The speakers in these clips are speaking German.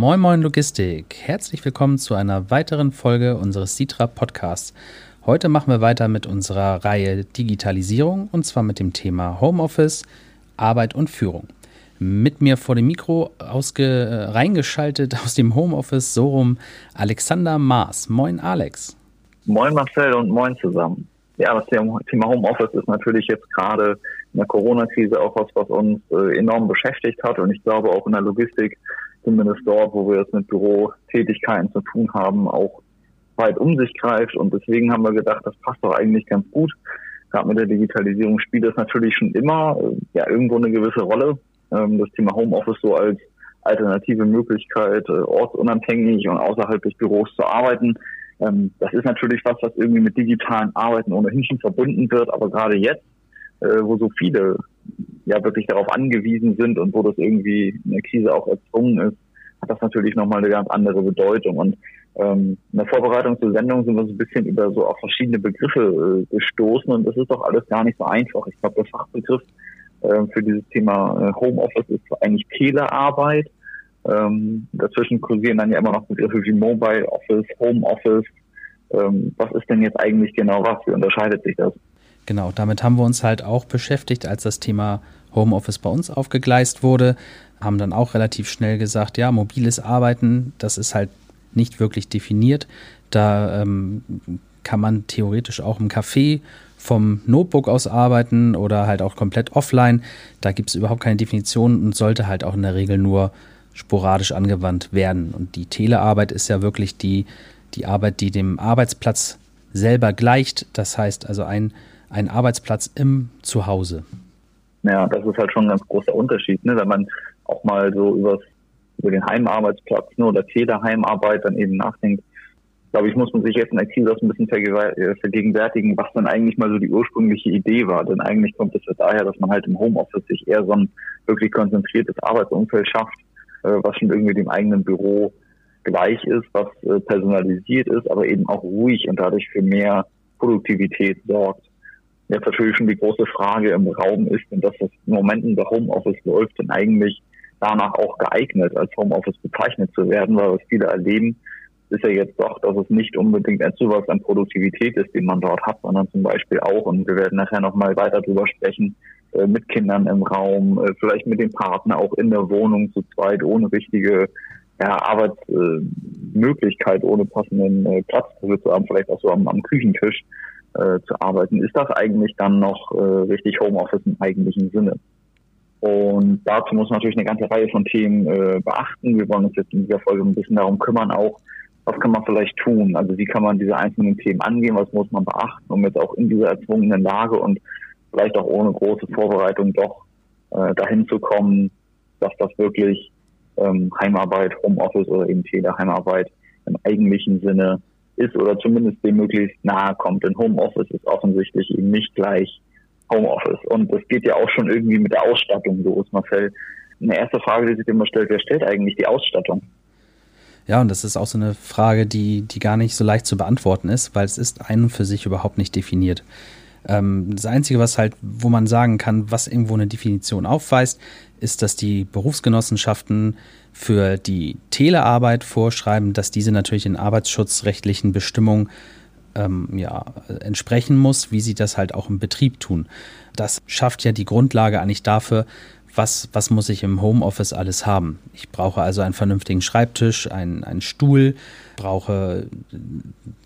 Moin Moin Logistik. Herzlich willkommen zu einer weiteren Folge unseres Citra Podcasts. Heute machen wir weiter mit unserer Reihe Digitalisierung und zwar mit dem Thema Homeoffice, Arbeit und Führung. Mit mir vor dem Mikro ausge, reingeschaltet aus dem Homeoffice so rum Alexander Maas. Moin Alex. Moin Marcel und moin zusammen. Ja, das Thema Homeoffice ist natürlich jetzt gerade in der Corona-Krise auch was, was uns äh, enorm beschäftigt hat und ich glaube auch in der Logistik zumindest dort, wo wir es mit Bürotätigkeiten zu tun haben, auch weit um sich greift. Und deswegen haben wir gedacht, das passt doch eigentlich ganz gut. Gerade mit der Digitalisierung spielt das natürlich schon immer äh, ja irgendwo eine gewisse Rolle. Ähm, das Thema Homeoffice so als alternative Möglichkeit, äh, ortsunabhängig und außerhalb des Büros zu arbeiten. Ähm, das ist natürlich was, was irgendwie mit digitalen Arbeiten ohnehin schon verbunden wird. Aber gerade jetzt, äh, wo so viele ja wirklich darauf angewiesen sind und wo das irgendwie in der Krise auch erzwungen ist, hat das natürlich nochmal eine ganz andere Bedeutung. Und ähm, in der Vorbereitung zur Sendung sind wir so ein bisschen über so auch verschiedene Begriffe äh, gestoßen und das ist doch alles gar nicht so einfach. Ich glaube, der Fachbegriff äh, für dieses Thema äh, Homeoffice ist eigentlich Telearbeit. Ähm, dazwischen kursieren dann ja immer noch Begriffe wie Mobile Office, Home Office. Ähm, was ist denn jetzt eigentlich genau was? Wie unterscheidet sich das? Genau, damit haben wir uns halt auch beschäftigt, als das Thema Homeoffice bei uns aufgegleist wurde. Haben dann auch relativ schnell gesagt, ja, mobiles Arbeiten, das ist halt nicht wirklich definiert. Da ähm, kann man theoretisch auch im Café vom Notebook aus arbeiten oder halt auch komplett offline. Da gibt es überhaupt keine Definition und sollte halt auch in der Regel nur sporadisch angewandt werden. Und die Telearbeit ist ja wirklich die, die Arbeit, die dem Arbeitsplatz selber gleicht. Das heißt also ein, ein Arbeitsplatz im Zuhause. Ja, das ist halt schon ein ganz großer Unterschied, ne? wenn man auch mal so übers, über den Heimarbeitsplatz ne, oder Teleheimarbeit dann eben nachdenkt. Glaube ich, muss man sich jetzt in auch ein bisschen äh, vergegenwärtigen, was dann eigentlich mal so die ursprüngliche Idee war. Denn eigentlich kommt es ja daher, dass man halt im Homeoffice sich eher so ein wirklich konzentriertes Arbeitsumfeld schafft, äh, was schon irgendwie dem eigenen Büro gleich ist, was äh, personalisiert ist, aber eben auch ruhig und dadurch für mehr Produktivität sorgt jetzt natürlich schon die große Frage im Raum ist, und dass das im Moment in der Homeoffice läuft, denn eigentlich danach auch geeignet, als Homeoffice bezeichnet zu werden, weil was viele erleben, ist ja jetzt doch, dass es nicht unbedingt ein Zuwachs an Produktivität ist, den man dort hat, sondern zum Beispiel auch, und wir werden nachher nochmal weiter drüber sprechen, äh, mit Kindern im Raum, äh, vielleicht mit dem Partner auch in der Wohnung zu zweit, ohne richtige ja, Arbeitsmöglichkeit, ohne passenden Platz zu haben, vielleicht auch so am, am Küchentisch äh, zu arbeiten, ist das eigentlich dann noch äh, richtig Homeoffice im eigentlichen Sinne. Und dazu muss man natürlich eine ganze Reihe von Themen äh, beachten. Wir wollen uns jetzt in dieser Folge ein bisschen darum kümmern, auch was kann man vielleicht tun? Also wie kann man diese einzelnen Themen angehen? Was muss man beachten, um jetzt auch in dieser erzwungenen Lage und vielleicht auch ohne große Vorbereitung doch äh, dahin zu kommen, dass das wirklich ähm, Heimarbeit, Homeoffice oder eben Teleheimarbeit im eigentlichen Sinne ist oder zumindest dem möglichst nahe kommt. Denn Homeoffice ist offensichtlich eben nicht gleich Homeoffice. Und das geht ja auch schon irgendwie mit der Ausstattung los, Marcel. Eine erste Frage, die sich immer stellt, wer stellt eigentlich die Ausstattung? Ja, und das ist auch so eine Frage, die, die gar nicht so leicht zu beantworten ist, weil es ist ein für sich überhaupt nicht definiert. Ähm, das Einzige, was halt, wo man sagen kann, was irgendwo eine Definition aufweist, ist, dass die Berufsgenossenschaften für die Telearbeit vorschreiben, dass diese natürlich den arbeitsschutzrechtlichen Bestimmungen ähm, ja, entsprechen muss, wie sie das halt auch im Betrieb tun. Das schafft ja die Grundlage eigentlich dafür, was, was muss ich im Homeoffice alles haben? Ich brauche also einen vernünftigen Schreibtisch, einen, einen Stuhl, brauche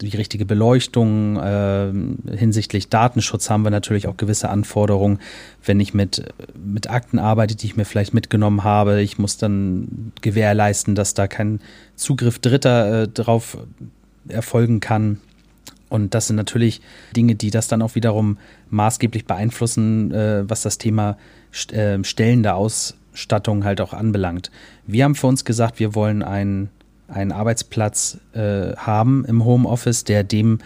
die richtige Beleuchtung. Äh, hinsichtlich Datenschutz haben wir natürlich auch gewisse Anforderungen. Wenn ich mit, mit Akten arbeite, die ich mir vielleicht mitgenommen habe, ich muss dann gewährleisten, dass da kein Zugriff Dritter äh, drauf erfolgen kann. Und das sind natürlich Dinge, die das dann auch wiederum maßgeblich beeinflussen, äh, was das Thema äh, Stellen der Ausstattung halt auch anbelangt. Wir haben für uns gesagt, wir wollen einen, einen Arbeitsplatz äh, haben im Homeoffice, der dem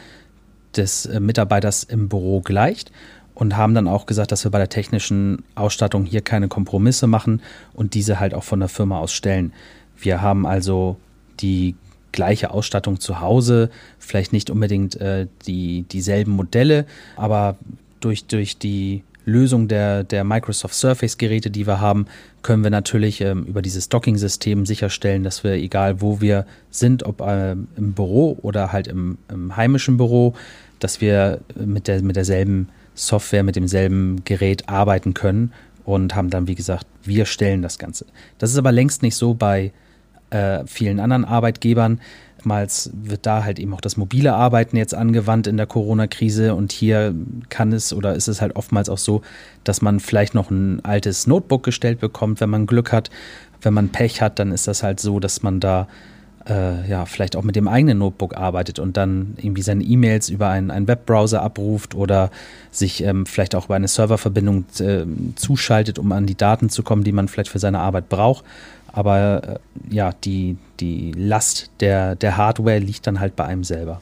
des äh, Mitarbeiters im Büro gleicht und haben dann auch gesagt, dass wir bei der technischen Ausstattung hier keine Kompromisse machen und diese halt auch von der Firma aus stellen. Wir haben also die gleiche Ausstattung zu Hause, vielleicht nicht unbedingt äh, die, dieselben Modelle, aber durch, durch die Lösung der, der Microsoft Surface-Geräte, die wir haben, können wir natürlich ähm, über dieses Docking-System sicherstellen, dass wir, egal wo wir sind, ob äh, im Büro oder halt im, im heimischen Büro, dass wir mit, der, mit derselben Software, mit demselben Gerät arbeiten können und haben dann, wie gesagt, wir stellen das Ganze. Das ist aber längst nicht so bei äh, vielen anderen Arbeitgebern. Oftmals wird da halt eben auch das mobile Arbeiten jetzt angewandt in der Corona-Krise und hier kann es oder ist es halt oftmals auch so, dass man vielleicht noch ein altes Notebook gestellt bekommt, wenn man Glück hat. Wenn man Pech hat, dann ist das halt so, dass man da äh, ja, vielleicht auch mit dem eigenen Notebook arbeitet und dann irgendwie seine E-Mails über einen, einen Webbrowser abruft oder sich ähm, vielleicht auch über eine Serververbindung äh, zuschaltet, um an die Daten zu kommen, die man vielleicht für seine Arbeit braucht. Aber äh, ja, die, die Last der, der Hardware liegt dann halt bei einem selber.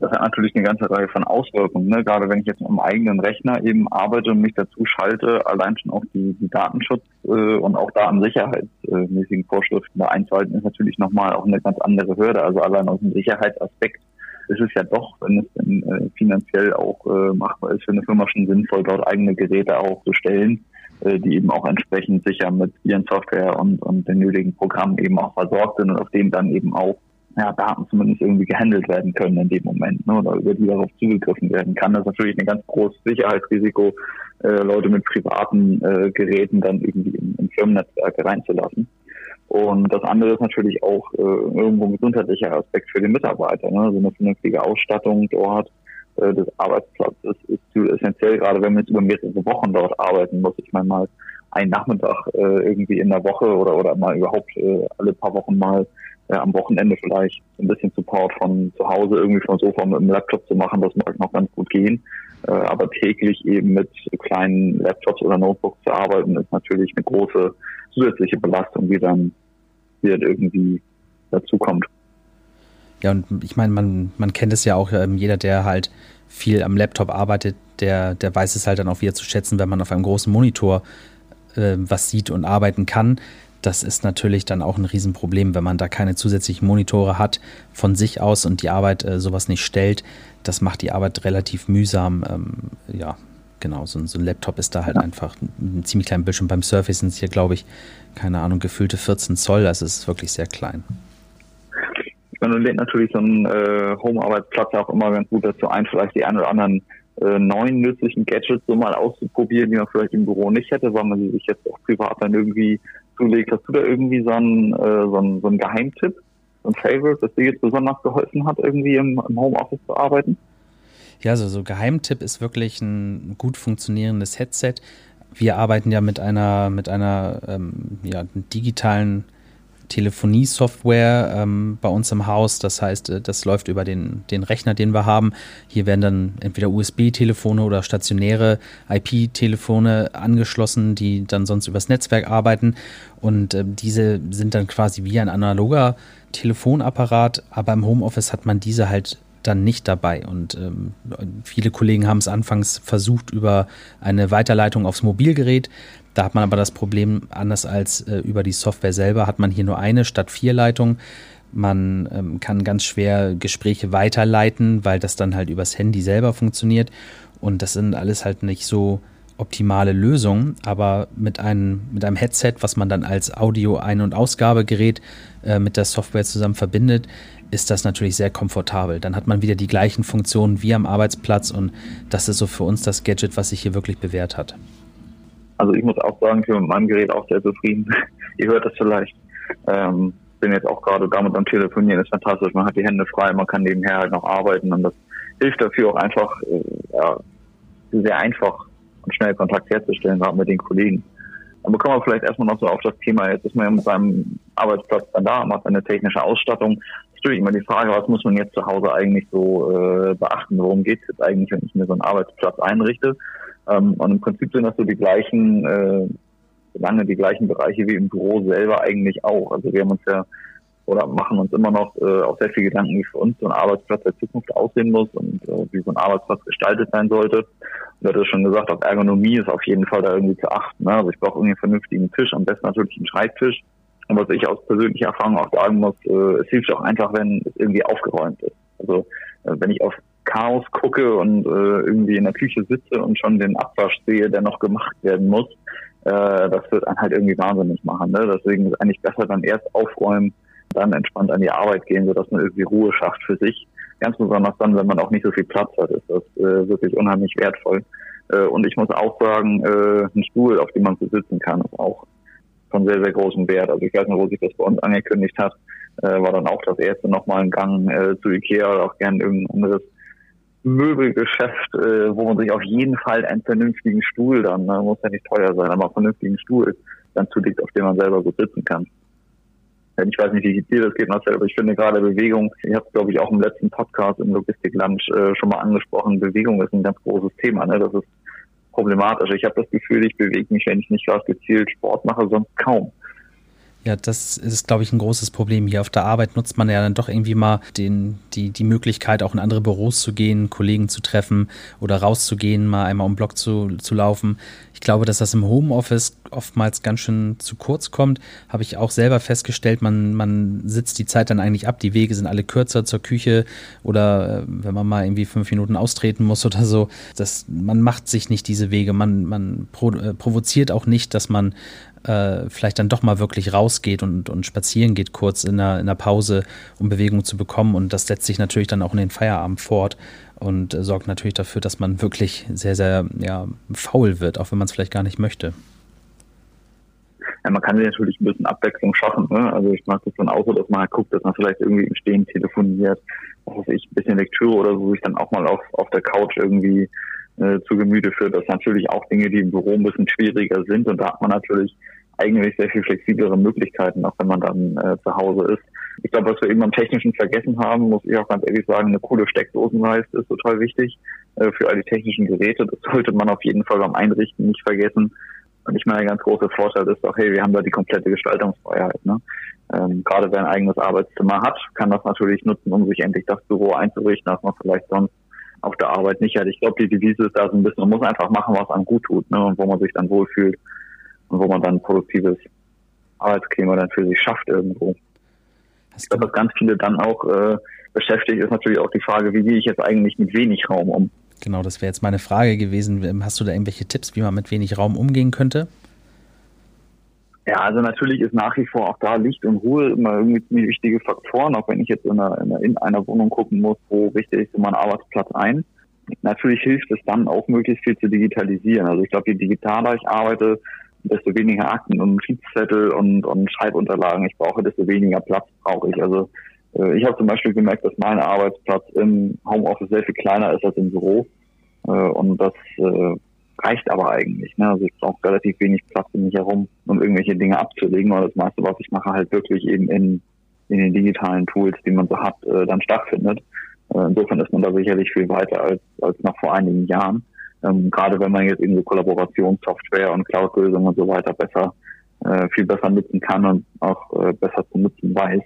Das hat natürlich eine ganze Reihe von Auswirkungen. Ne? Gerade wenn ich jetzt am eigenen Rechner eben arbeite und mich dazu schalte, allein schon auch die, die Datenschutz äh, und auch datensicherheitsmäßigen Vorschriften da einzuhalten, ist natürlich nochmal auch eine ganz andere Hürde. Also allein aus dem Sicherheitsaspekt ist es ja doch, wenn es denn äh, finanziell auch machbar ist, für eine Firma schon sinnvoll, dort eigene Geräte auch zu stellen die eben auch entsprechend sicher mit ihren Software und, und den nötigen Programmen eben auch versorgt sind und auf denen dann eben auch ja, Daten zumindest irgendwie gehandelt werden können in dem Moment ne, oder über die darauf zugegriffen werden kann. Das ist natürlich ein ganz großes Sicherheitsrisiko, äh, Leute mit privaten äh, Geräten dann irgendwie in, in Firmennetzwerke reinzulassen. Und das andere ist natürlich auch äh, irgendwo ein gesundheitlicher Aspekt für den Mitarbeiter. Ne? So eine vernünftige Ausstattung dort äh, des Arbeitsplatzes ist essentiell, gerade wenn man jetzt über mehrere Wochen dort arbeiten muss. Ich meine mal einen Nachmittag äh, irgendwie in der Woche oder oder mal überhaupt äh, alle paar Wochen mal äh, am Wochenende vielleicht ein bisschen Support von zu Hause irgendwie vom Sofa mit dem Laptop zu machen, das mag noch ganz gut gehen. Äh, aber täglich eben mit kleinen Laptops oder Notebooks zu arbeiten, ist natürlich eine große zusätzliche Belastung, die dann, dann irgendwie dazukommt. Ja, und ich meine, man, man kennt es ja auch, ähm, jeder, der halt viel am Laptop arbeitet, der, der weiß es halt dann auch wieder zu schätzen, wenn man auf einem großen Monitor äh, was sieht und arbeiten kann. Das ist natürlich dann auch ein Riesenproblem, wenn man da keine zusätzlichen Monitore hat von sich aus und die Arbeit äh, sowas nicht stellt. Das macht die Arbeit relativ mühsam. Ähm, ja, genau, so, so, ein Laptop ist da halt ja. einfach ein, ein ziemlich kleiner Bildschirm. Beim Surface sind es hier, glaube ich, keine Ahnung, gefühlte 14 Zoll. Das ist wirklich sehr klein. Meine, lädt natürlich so ein äh, Home-Arbeitsplatz auch immer ganz gut dazu ein, vielleicht die ein oder anderen äh, neuen nützlichen Gadgets so mal auszuprobieren, die man vielleicht im Büro nicht hätte, weil man sie sich jetzt auch privat dann irgendwie zulegt. Hast du da irgendwie so einen, äh, so einen, so einen Geheimtipp, so ein Favorite, das dir jetzt besonders geholfen hat, irgendwie im, im Homeoffice zu arbeiten? Ja, also so Geheimtipp ist wirklich ein gut funktionierendes Headset. Wir arbeiten ja mit einer, mit einer ähm, ja, digitalen Telefonie-Software ähm, bei uns im Haus. Das heißt, äh, das läuft über den, den Rechner, den wir haben. Hier werden dann entweder USB-Telefone oder stationäre IP-Telefone angeschlossen, die dann sonst übers Netzwerk arbeiten. Und äh, diese sind dann quasi wie ein analoger Telefonapparat, aber im Homeoffice hat man diese halt dann nicht dabei. Und ähm, viele Kollegen haben es anfangs versucht über eine Weiterleitung aufs Mobilgerät. Da hat man aber das Problem, anders als äh, über die Software selber, hat man hier nur eine statt vier Leitungen. Man ähm, kann ganz schwer Gespräche weiterleiten, weil das dann halt übers Handy selber funktioniert. Und das sind alles halt nicht so optimale Lösungen, aber mit einem, mit einem Headset, was man dann als Audio-Ein- und Ausgabegerät äh, mit der Software zusammen verbindet, ist das natürlich sehr komfortabel. Dann hat man wieder die gleichen Funktionen wie am Arbeitsplatz und das ist so für uns das Gadget, was sich hier wirklich bewährt hat. Also ich muss auch sagen, ich bin mit meinem Gerät auch sehr zufrieden. Ihr hört das vielleicht. Ähm, bin jetzt auch gerade damit am Telefonieren, ist fantastisch. Man hat die Hände frei, man kann nebenher halt noch arbeiten und das hilft dafür auch einfach, äh, ja, sehr einfach und schnell Kontakt herzustellen, gerade mit den Kollegen. Aber kommen wir vielleicht erstmal noch so auf das Thema. Jetzt ist man ja mit seinem Arbeitsplatz dann da, macht eine technische Ausstattung natürlich immer die Frage, was muss man jetzt zu Hause eigentlich so äh, beachten? Worum geht es jetzt eigentlich, wenn ich mir so einen Arbeitsplatz einrichte? Ähm, und im Prinzip sind das so die gleichen, äh, lange die gleichen Bereiche wie im Büro selber eigentlich auch. Also wir haben uns ja oder machen uns immer noch äh, auch sehr viel Gedanken, wie für uns so ein Arbeitsplatz der Zukunft aussehen muss und äh, wie so ein Arbeitsplatz gestaltet sein sollte. Und du hattest schon gesagt, auf Ergonomie ist auf jeden Fall da irgendwie zu achten. Ne? Also ich brauche irgendwie einen vernünftigen Tisch, am besten natürlich einen Schreibtisch und was ich aus persönlicher Erfahrung auch sagen muss, äh, es hilft auch einfach, wenn es irgendwie aufgeräumt ist. Also äh, wenn ich auf Chaos gucke und äh, irgendwie in der Küche sitze und schon den Abwasch sehe, der noch gemacht werden muss, äh, das wird einen halt irgendwie wahnsinnig machen. Ne? Deswegen ist eigentlich besser dann erst aufräumen, dann entspannt an die Arbeit gehen, sodass man irgendwie Ruhe schafft für sich. Ganz besonders dann, wenn man auch nicht so viel Platz hat, ist das äh, wirklich unheimlich wertvoll. Äh, und ich muss auch sagen, äh, ein Stuhl, auf dem man so sitzen kann, ist auch von sehr, sehr großem Wert. Also ich weiß nicht, wo sich das bei uns angekündigt hat, äh, war dann auch das erste nochmal ein Gang äh, zu Ikea oder auch gern irgendein anderes Möbelgeschäft, äh, wo man sich auf jeden Fall einen vernünftigen Stuhl dann, ne, muss ja nicht teuer sein, aber einen vernünftigen Stuhl dann zulegt, auf dem man selber gut sitzen kann. Ich weiß nicht, wie dir das geht, Marcel, aber ich finde gerade Bewegung, ich habe glaube ich, auch im letzten Podcast im Logistik-Lunch äh, schon mal angesprochen, Bewegung ist ein ganz großes Thema. Ne? Das ist problematisch. Ich habe das Gefühl, ich bewege mich, wenn ich nicht gerade gezielt Sport mache, sonst kaum. Ja, das ist, glaube ich, ein großes Problem. Hier auf der Arbeit nutzt man ja dann doch irgendwie mal den, die, die Möglichkeit, auch in andere Büros zu gehen, Kollegen zu treffen oder rauszugehen, mal einmal um Block zu, zu laufen. Ich glaube, dass das im Homeoffice oftmals ganz schön zu kurz kommt. Habe ich auch selber festgestellt, man, man sitzt die Zeit dann eigentlich ab. Die Wege sind alle kürzer zur Küche oder äh, wenn man mal irgendwie fünf Minuten austreten muss oder so. Das, man macht sich nicht diese Wege. Man, man äh, provoziert auch nicht, dass man äh, vielleicht dann doch mal wirklich rausgeht und, und spazieren geht kurz in der, in der Pause, um Bewegung zu bekommen. Und das setzt sich natürlich dann auch in den Feierabend fort und äh, sorgt natürlich dafür, dass man wirklich sehr, sehr ja, faul wird, auch wenn man es vielleicht gar nicht möchte. Ja, man kann natürlich ein bisschen Abwechslung schaffen. Ne? Also ich mag das dann auch so, dass man halt guckt, dass man vielleicht irgendwie im Stehen telefoniert, was weiß ich, ein bisschen Lektüre oder so, sich dann auch mal auf, auf der Couch irgendwie äh, zu Gemüte führt. Das sind natürlich auch Dinge, die im Büro ein bisschen schwieriger sind und da hat man natürlich eigentlich sehr viel flexiblere Möglichkeiten, auch wenn man dann äh, zu Hause ist. Ich glaube, was wir eben am Technischen vergessen haben, muss ich auch ganz ehrlich sagen, eine coole Steckdosenleiste ist total wichtig äh, für all die technischen Geräte. Das sollte man auf jeden Fall beim Einrichten nicht vergessen. Und ich meine, der ganz große Vorteil ist auch, hey, wir haben da die komplette Gestaltungsfreiheit. Ne? Ähm, gerade wer ein eigenes Arbeitszimmer hat, kann das natürlich nutzen, um sich endlich das Büro einzurichten, das man vielleicht sonst auf der Arbeit nicht hat. Ich glaube, die Devise ist da so ein bisschen, man muss einfach machen, was einem gut tut ne? und wo man sich dann wohlfühlt und wo man dann produktives Arbeitsklima dann für sich schafft irgendwo. Ich glaube, was ganz viele dann auch äh, beschäftigt, ist natürlich auch die Frage, wie gehe ich jetzt eigentlich mit wenig Raum um? Genau, das wäre jetzt meine Frage gewesen. Hast du da irgendwelche Tipps, wie man mit wenig Raum umgehen könnte? Ja, also natürlich ist nach wie vor auch da Licht und Ruhe immer irgendwie wichtige Faktoren, auch wenn ich jetzt in einer, in einer, in einer Wohnung gucken muss, wo richte ich so meinen Arbeitsplatz ein. Natürlich hilft es dann auch möglichst viel zu digitalisieren. Also ich glaube, je digitaler ich arbeite, desto weniger Akten und Notizzettel und, und Schreibunterlagen ich brauche, desto weniger Platz brauche ich. Also äh, ich habe zum Beispiel gemerkt, dass mein Arbeitsplatz im Homeoffice sehr viel kleiner ist als im Büro. Äh, und das äh, reicht aber eigentlich. Ne? Also ich brauche relativ wenig Platz um mich herum, um irgendwelche Dinge abzulegen. Und das meiste, was ich mache, halt wirklich eben in, in den digitalen Tools, die man so hat, äh, dann stattfindet. Äh, insofern ist man da sicherlich viel weiter als, als noch vor einigen Jahren. Ähm, gerade wenn man jetzt irgendwie Kollaborationssoftware und Cloud-Lösungen und so weiter besser, äh, viel besser nutzen kann und auch äh, besser zu nutzen weiß.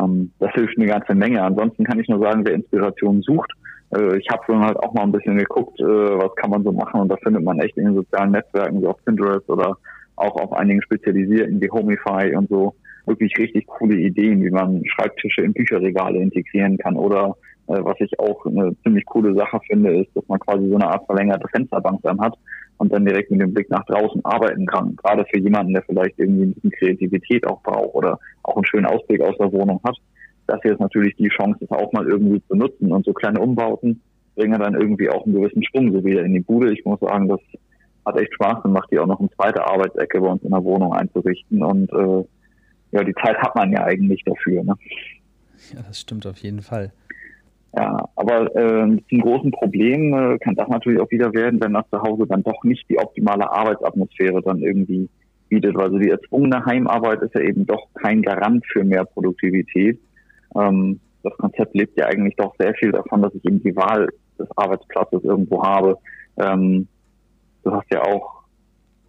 Ähm, das hilft eine ganze Menge. Ansonsten kann ich nur sagen, wer Inspiration sucht, äh, ich habe dann halt auch mal ein bisschen geguckt, äh, was kann man so machen und da findet man echt in den sozialen Netzwerken, wie auf Pinterest oder auch auf einigen spezialisierten wie Homify und so, wirklich richtig coole Ideen, wie man Schreibtische in Bücherregale integrieren kann oder äh, was ich auch eine ziemlich coole Sache finde, ist, dass man quasi so eine Art verlängerte Fensterbank dann hat und dann direkt mit dem Blick nach draußen arbeiten kann. Gerade für jemanden, der vielleicht irgendwie ein bisschen Kreativität auch braucht oder auch einen schönen Ausblick aus der Wohnung hat. Das hier ist natürlich die Chance, das auch mal irgendwie zu nutzen. Und so kleine Umbauten bringen dann irgendwie auch einen gewissen Schwung so wieder in die Bude. Ich muss sagen, das hat echt Spaß gemacht, die auch noch eine zweite Arbeitsecke bei uns in der Wohnung einzurichten. Und äh, ja, die Zeit hat man ja eigentlich dafür. Ne? Ja, das stimmt auf jeden Fall. Ja, aber äh, ein großen Problem äh, kann das natürlich auch wieder werden, wenn das zu Hause dann doch nicht die optimale Arbeitsatmosphäre dann irgendwie bietet. Also die erzwungene Heimarbeit ist ja eben doch kein Garant für mehr Produktivität. Ähm, das Konzept lebt ja eigentlich doch sehr viel davon, dass ich eben die Wahl des Arbeitsplatzes irgendwo habe. Ähm, du hast ja auch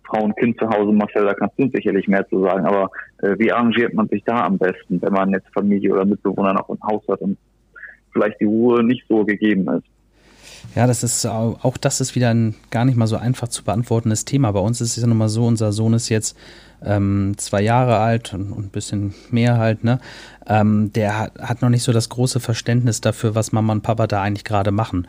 Frau und Kind zu Hause, Marcel, da kannst du sicherlich mehr zu sagen. Aber äh, wie arrangiert man sich da am besten, wenn man jetzt Familie oder Mitbewohner noch im Haus hat und vielleicht die Ruhe nicht so gegeben ist. Ja, das ist auch das ist wieder ein gar nicht mal so einfach zu beantwortendes Thema. Bei uns ist es ja nun mal so, unser Sohn ist jetzt ähm, zwei Jahre alt und, und ein bisschen mehr halt, ne? Ähm, der hat, hat noch nicht so das große Verständnis dafür, was Mama und Papa da eigentlich gerade machen.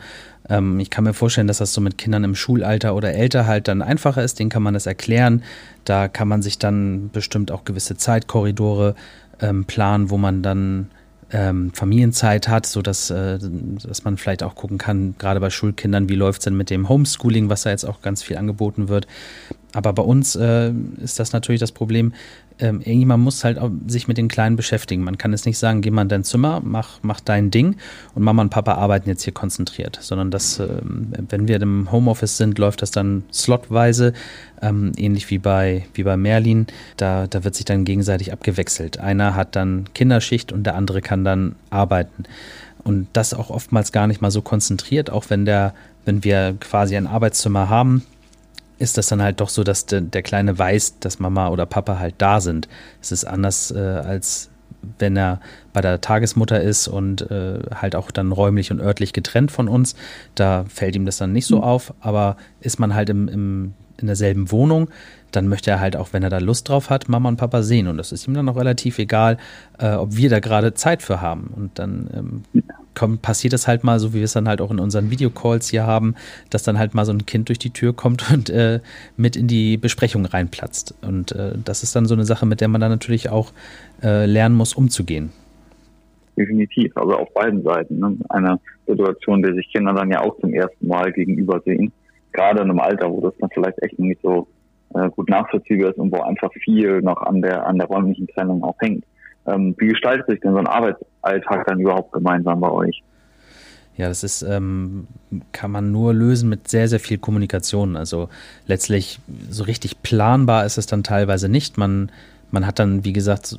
Ähm, ich kann mir vorstellen, dass das so mit Kindern im Schulalter oder älter halt dann einfacher ist, denen kann man das erklären. Da kann man sich dann bestimmt auch gewisse Zeitkorridore ähm, planen, wo man dann ähm, Familienzeit hat, so dass, äh, dass man vielleicht auch gucken kann, gerade bei Schulkindern, wie läuft es denn mit dem Homeschooling, was da jetzt auch ganz viel angeboten wird. Aber bei uns äh, ist das natürlich das Problem, ähm, irgendjemand muss halt sich mit den Kleinen beschäftigen. Man kann jetzt nicht sagen, geh mal in dein Zimmer, mach, mach dein Ding und Mama und Papa arbeiten jetzt hier konzentriert, sondern das, ähm, wenn wir im Homeoffice sind, läuft das dann slotweise, ähm, ähnlich wie bei, wie bei Merlin. Da, da wird sich dann gegenseitig abgewechselt. Einer hat dann Kinderschicht und der andere kann dann arbeiten. Und das auch oftmals gar nicht mal so konzentriert, auch wenn der, wenn wir quasi ein Arbeitszimmer haben, ist das dann halt doch so, dass de, der Kleine weiß, dass Mama oder Papa halt da sind. Es ist anders äh, als wenn er bei der Tagesmutter ist und äh, halt auch dann räumlich und örtlich getrennt von uns. Da fällt ihm das dann nicht so mhm. auf, aber ist man halt im, im, in derselben Wohnung, dann möchte er halt auch, wenn er da Lust drauf hat, Mama und Papa sehen. Und das ist ihm dann auch relativ egal, äh, ob wir da gerade Zeit für haben. Und dann ähm, kommt, passiert das halt mal, so wie wir es dann halt auch in unseren Videocalls hier haben, dass dann halt mal so ein Kind durch die Tür kommt und äh, mit in die Besprechung reinplatzt. Und äh, das ist dann so eine Sache, mit der man dann natürlich auch äh, lernen muss, umzugehen. Definitiv, also auf beiden Seiten. Ne? Eine Situation, der sich Kinder dann ja auch zum ersten Mal gegenüber sehen. Gerade in einem Alter, wo das dann vielleicht echt nicht so äh, gut nachvollziehbar ist und wo einfach viel noch an der, an der räumlichen Trennung auch hängt. Ähm, wie gestaltet sich denn so ein Arbeitsalltag dann überhaupt gemeinsam bei euch? Ja, das ist, ähm, kann man nur lösen mit sehr, sehr viel Kommunikation. Also letztlich so richtig planbar ist es dann teilweise nicht. Man, man hat dann, wie gesagt,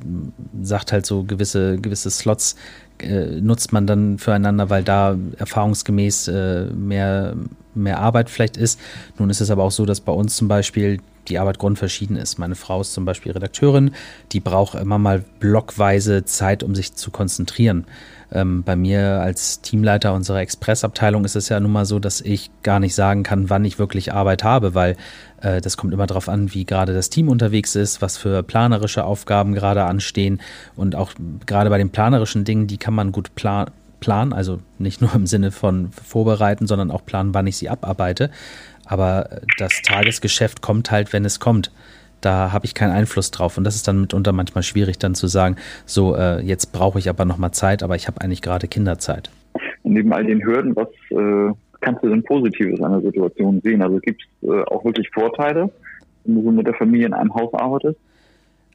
sagt halt so gewisse, gewisse Slots äh, nutzt man dann füreinander, weil da erfahrungsgemäß äh, mehr, mehr Arbeit vielleicht ist. Nun ist es aber auch so, dass bei uns zum Beispiel die Arbeit grundverschieden ist. Meine Frau ist zum Beispiel Redakteurin, die braucht immer mal blockweise Zeit, um sich zu konzentrieren. Ähm, bei mir als Teamleiter unserer Expressabteilung ist es ja nun mal so, dass ich gar nicht sagen kann, wann ich wirklich Arbeit habe, weil äh, das kommt immer darauf an, wie gerade das Team unterwegs ist, was für planerische Aufgaben gerade anstehen. Und auch gerade bei den planerischen Dingen, die kann man gut planen planen, also nicht nur im Sinne von vorbereiten, sondern auch planen, wann ich sie abarbeite. Aber das Tagesgeschäft kommt halt, wenn es kommt. Da habe ich keinen Einfluss drauf. Und das ist dann mitunter manchmal schwierig, dann zu sagen, so, äh, jetzt brauche ich aber nochmal Zeit, aber ich habe eigentlich gerade Kinderzeit. Und neben all den Hürden, was äh, kannst du denn Positives an der Situation sehen? Also gibt es äh, auch wirklich Vorteile, wenn du so mit der Familie in einem Haus arbeitest?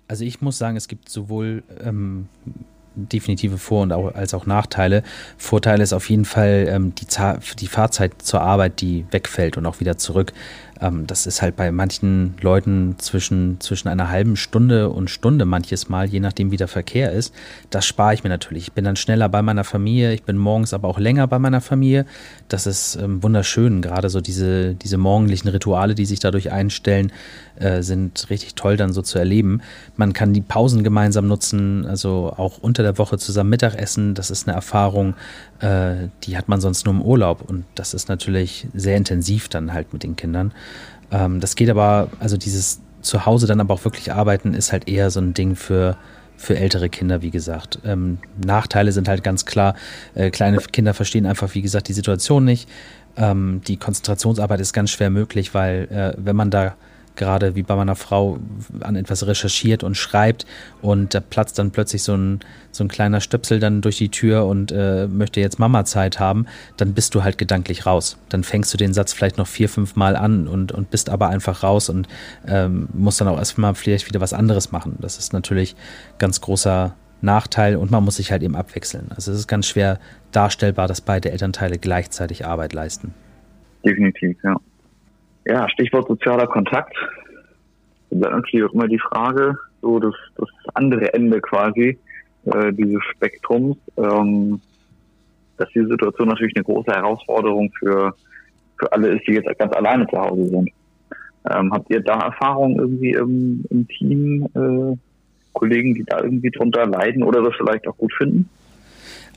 Also ich muss sagen, es gibt sowohl ähm, definitive Vor- und auch, als auch Nachteile. Vorteil ist auf jeden Fall ähm, die, die Fahrzeit zur Arbeit, die wegfällt und auch wieder zurück. Ähm, das ist halt bei manchen Leuten zwischen, zwischen einer halben Stunde und Stunde manches Mal, je nachdem wie der Verkehr ist. Das spare ich mir natürlich. Ich bin dann schneller bei meiner Familie, ich bin morgens aber auch länger bei meiner Familie. Das ist ähm, wunderschön. Gerade so diese, diese morgendlichen Rituale, die sich dadurch einstellen, äh, sind richtig toll dann so zu erleben. Man kann die Pausen gemeinsam nutzen, also auch unter der Woche zusammen Mittagessen. Das ist eine Erfahrung, äh, die hat man sonst nur im Urlaub. Und das ist natürlich sehr intensiv dann halt mit den Kindern. Ähm, das geht aber, also dieses zu Hause dann aber auch wirklich arbeiten, ist halt eher so ein Ding für, für ältere Kinder, wie gesagt. Ähm, Nachteile sind halt ganz klar. Äh, kleine Kinder verstehen einfach, wie gesagt, die Situation nicht. Ähm, die Konzentrationsarbeit ist ganz schwer möglich, weil äh, wenn man da gerade wie bei meiner Frau an etwas recherchiert und schreibt und da platzt dann plötzlich so ein, so ein kleiner Stöpsel dann durch die Tür und äh, möchte jetzt Mama-Zeit haben, dann bist du halt gedanklich raus. Dann fängst du den Satz vielleicht noch vier, fünf Mal an und, und bist aber einfach raus und ähm, musst dann auch erstmal vielleicht wieder was anderes machen. Das ist natürlich ganz großer Nachteil und man muss sich halt eben abwechseln. Also es ist ganz schwer darstellbar, dass beide Elternteile gleichzeitig Arbeit leisten. Definitiv, ja. Ja, Stichwort sozialer Kontakt. Dann natürlich auch immer die Frage, so das, das andere Ende quasi äh, dieses Spektrums, ähm, dass diese Situation natürlich eine große Herausforderung für, für alle ist, die jetzt ganz alleine zu Hause sind. Ähm, habt ihr da Erfahrungen irgendwie im, im Team, äh, Kollegen, die da irgendwie drunter leiden oder das vielleicht auch gut finden?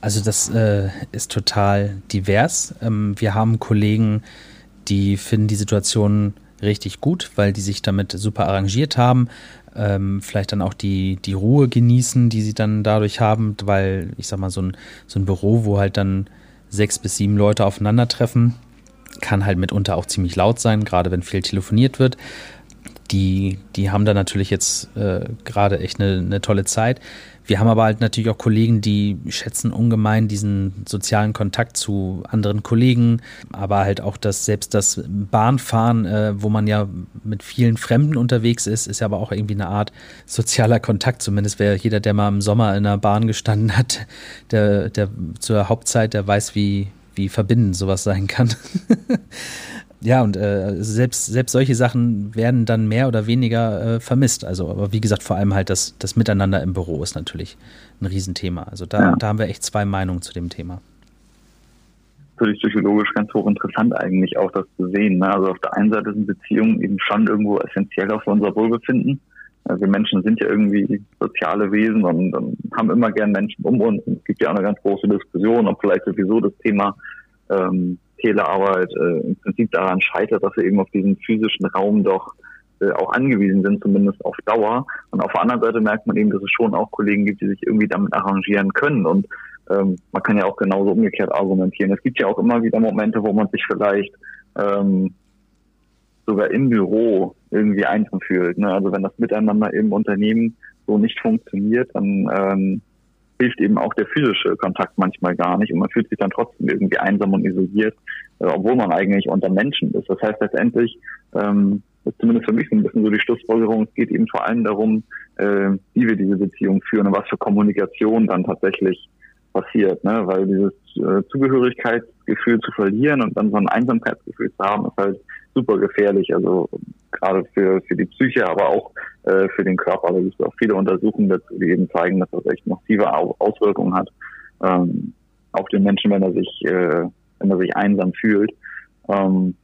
Also das äh, ist total divers. Ähm, wir haben Kollegen, die finden die Situation richtig gut, weil die sich damit super arrangiert haben. Ähm, vielleicht dann auch die, die Ruhe genießen, die sie dann dadurch haben, weil ich sag mal, so ein, so ein Büro, wo halt dann sechs bis sieben Leute aufeinandertreffen, kann halt mitunter auch ziemlich laut sein, gerade wenn viel telefoniert wird. Die, die haben da natürlich jetzt äh, gerade echt eine, eine tolle Zeit. Wir haben aber halt natürlich auch Kollegen, die schätzen ungemein diesen sozialen Kontakt zu anderen Kollegen, aber halt auch das, selbst das Bahnfahren, äh, wo man ja mit vielen Fremden unterwegs ist, ist ja aber auch irgendwie eine Art sozialer Kontakt. Zumindest wäre jeder, der mal im Sommer in einer Bahn gestanden hat, der, der zur Hauptzeit, der weiß, wie, wie verbindend sowas sein kann. ja, und äh, selbst, selbst solche Sachen werden dann mehr oder weniger äh, vermisst. Also, aber wie gesagt, vor allem halt das, das Miteinander im Büro ist natürlich ein Riesenthema. Also da, ja. da haben wir echt zwei Meinungen zu dem Thema. Natürlich psychologisch ganz hochinteressant eigentlich auch das zu sehen. Ne? Also auf der einen Seite sind Beziehungen eben schon irgendwo essentiell auch für unser Wohlbefinden. Also wir Menschen sind ja irgendwie soziale Wesen und, und haben immer gern Menschen um uns. Es gibt ja auch eine ganz große Diskussion, ob vielleicht sowieso das Thema ähm, Telearbeit äh, im Prinzip daran scheitert, dass wir eben auf diesen physischen Raum doch äh, auch angewiesen sind, zumindest auf Dauer. Und auf der anderen Seite merkt man eben, dass es schon auch Kollegen gibt, die sich irgendwie damit arrangieren können. Und ähm, man kann ja auch genauso umgekehrt argumentieren. Es gibt ja auch immer wieder Momente, wo man sich vielleicht ähm, sogar im Büro irgendwie einsam fühlt. Ne? Also wenn das Miteinander im Unternehmen so nicht funktioniert, dann ähm, hilft eben auch der physische Kontakt manchmal gar nicht und man fühlt sich dann trotzdem irgendwie einsam und isoliert, äh, obwohl man eigentlich unter Menschen ist. Das heißt letztendlich, ähm, ist zumindest für mich so ein bisschen so die Schlussfolgerung, es geht eben vor allem darum, äh, wie wir diese Beziehung führen und was für Kommunikation dann tatsächlich passiert, ne? weil dieses äh, Zugehörigkeitsgefühl zu verlieren und dann so ein Einsamkeitsgefühl zu haben, ist halt super gefährlich. Also gerade für, für die Psyche, aber auch äh, für den Körper. Da gibt es auch viele Untersuchungen dazu, die eben zeigen, dass das echt massive Auswirkungen hat ähm, auf den Menschen, wenn er sich, äh, wenn er sich einsam fühlt. Ähm,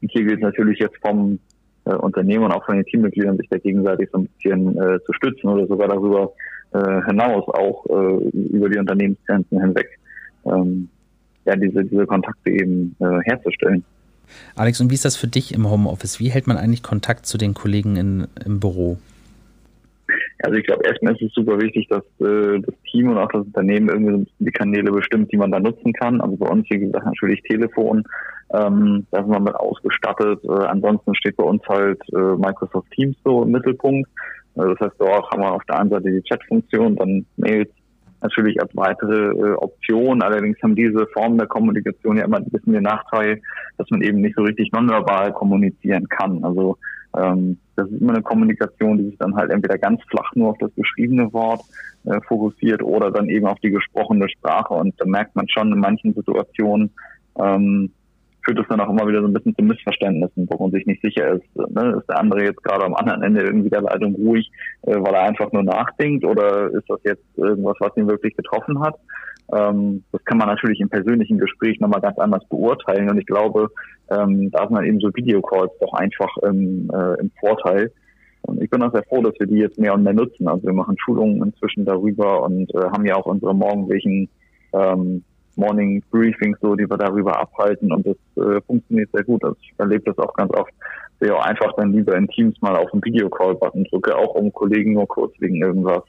und hier gilt es natürlich jetzt vom äh, Unternehmen und auch von den Teammitgliedern, sich da gegenseitig so ein bisschen äh, zu stützen oder sogar darüber äh, hinaus, auch äh, über die Unternehmensgrenzen hinweg, ähm, ja, diese, diese Kontakte eben äh, herzustellen. Alex, und wie ist das für dich im Homeoffice? Wie hält man eigentlich Kontakt zu den Kollegen in, im Büro? Also ich glaube, erstmal ist es super wichtig, dass äh, das Team und auch das Unternehmen irgendwie die Kanäle bestimmt, die man da nutzen kann. Also bei uns, wie gesagt, natürlich Telefon, ähm, da sind wir mit ausgestattet. Äh, ansonsten steht bei uns halt äh, Microsoft Teams so im Mittelpunkt. Also das heißt, dort haben wir auf der einen Seite die Chat-Funktion, dann Mails, natürlich als weitere äh, Option. Allerdings haben diese Formen der Kommunikation ja immer ein bisschen den Nachteil, dass man eben nicht so richtig nonverbal kommunizieren kann. Also ähm, das ist immer eine Kommunikation, die sich dann halt entweder ganz flach nur auf das geschriebene Wort äh, fokussiert oder dann eben auf die gesprochene Sprache. Und da merkt man schon in manchen Situationen, ähm, führt es dann auch immer wieder so ein bisschen zu Missverständnissen, wo man sich nicht sicher ist. Ne? Ist der andere jetzt gerade am anderen Ende irgendwie der Leitung ruhig, äh, weil er einfach nur nachdenkt oder ist das jetzt irgendwas, was ihn wirklich getroffen hat? Ähm, das kann man natürlich im persönlichen Gespräch nochmal ganz anders beurteilen und ich glaube, ähm, da sind dann eben so Videocalls doch einfach im, äh, im Vorteil. Und ich bin auch sehr froh, dass wir die jetzt mehr und mehr nutzen. Also wir machen Schulungen inzwischen darüber und äh, haben ja auch unsere morgendlichen ähm, Morning Briefings, so, die wir darüber abhalten und das äh, funktioniert sehr gut. Also ich erlebe das auch ganz oft sehr einfach dann lieber in Teams mal auf den Videocall-Button drücke, auch um Kollegen nur kurz wegen irgendwas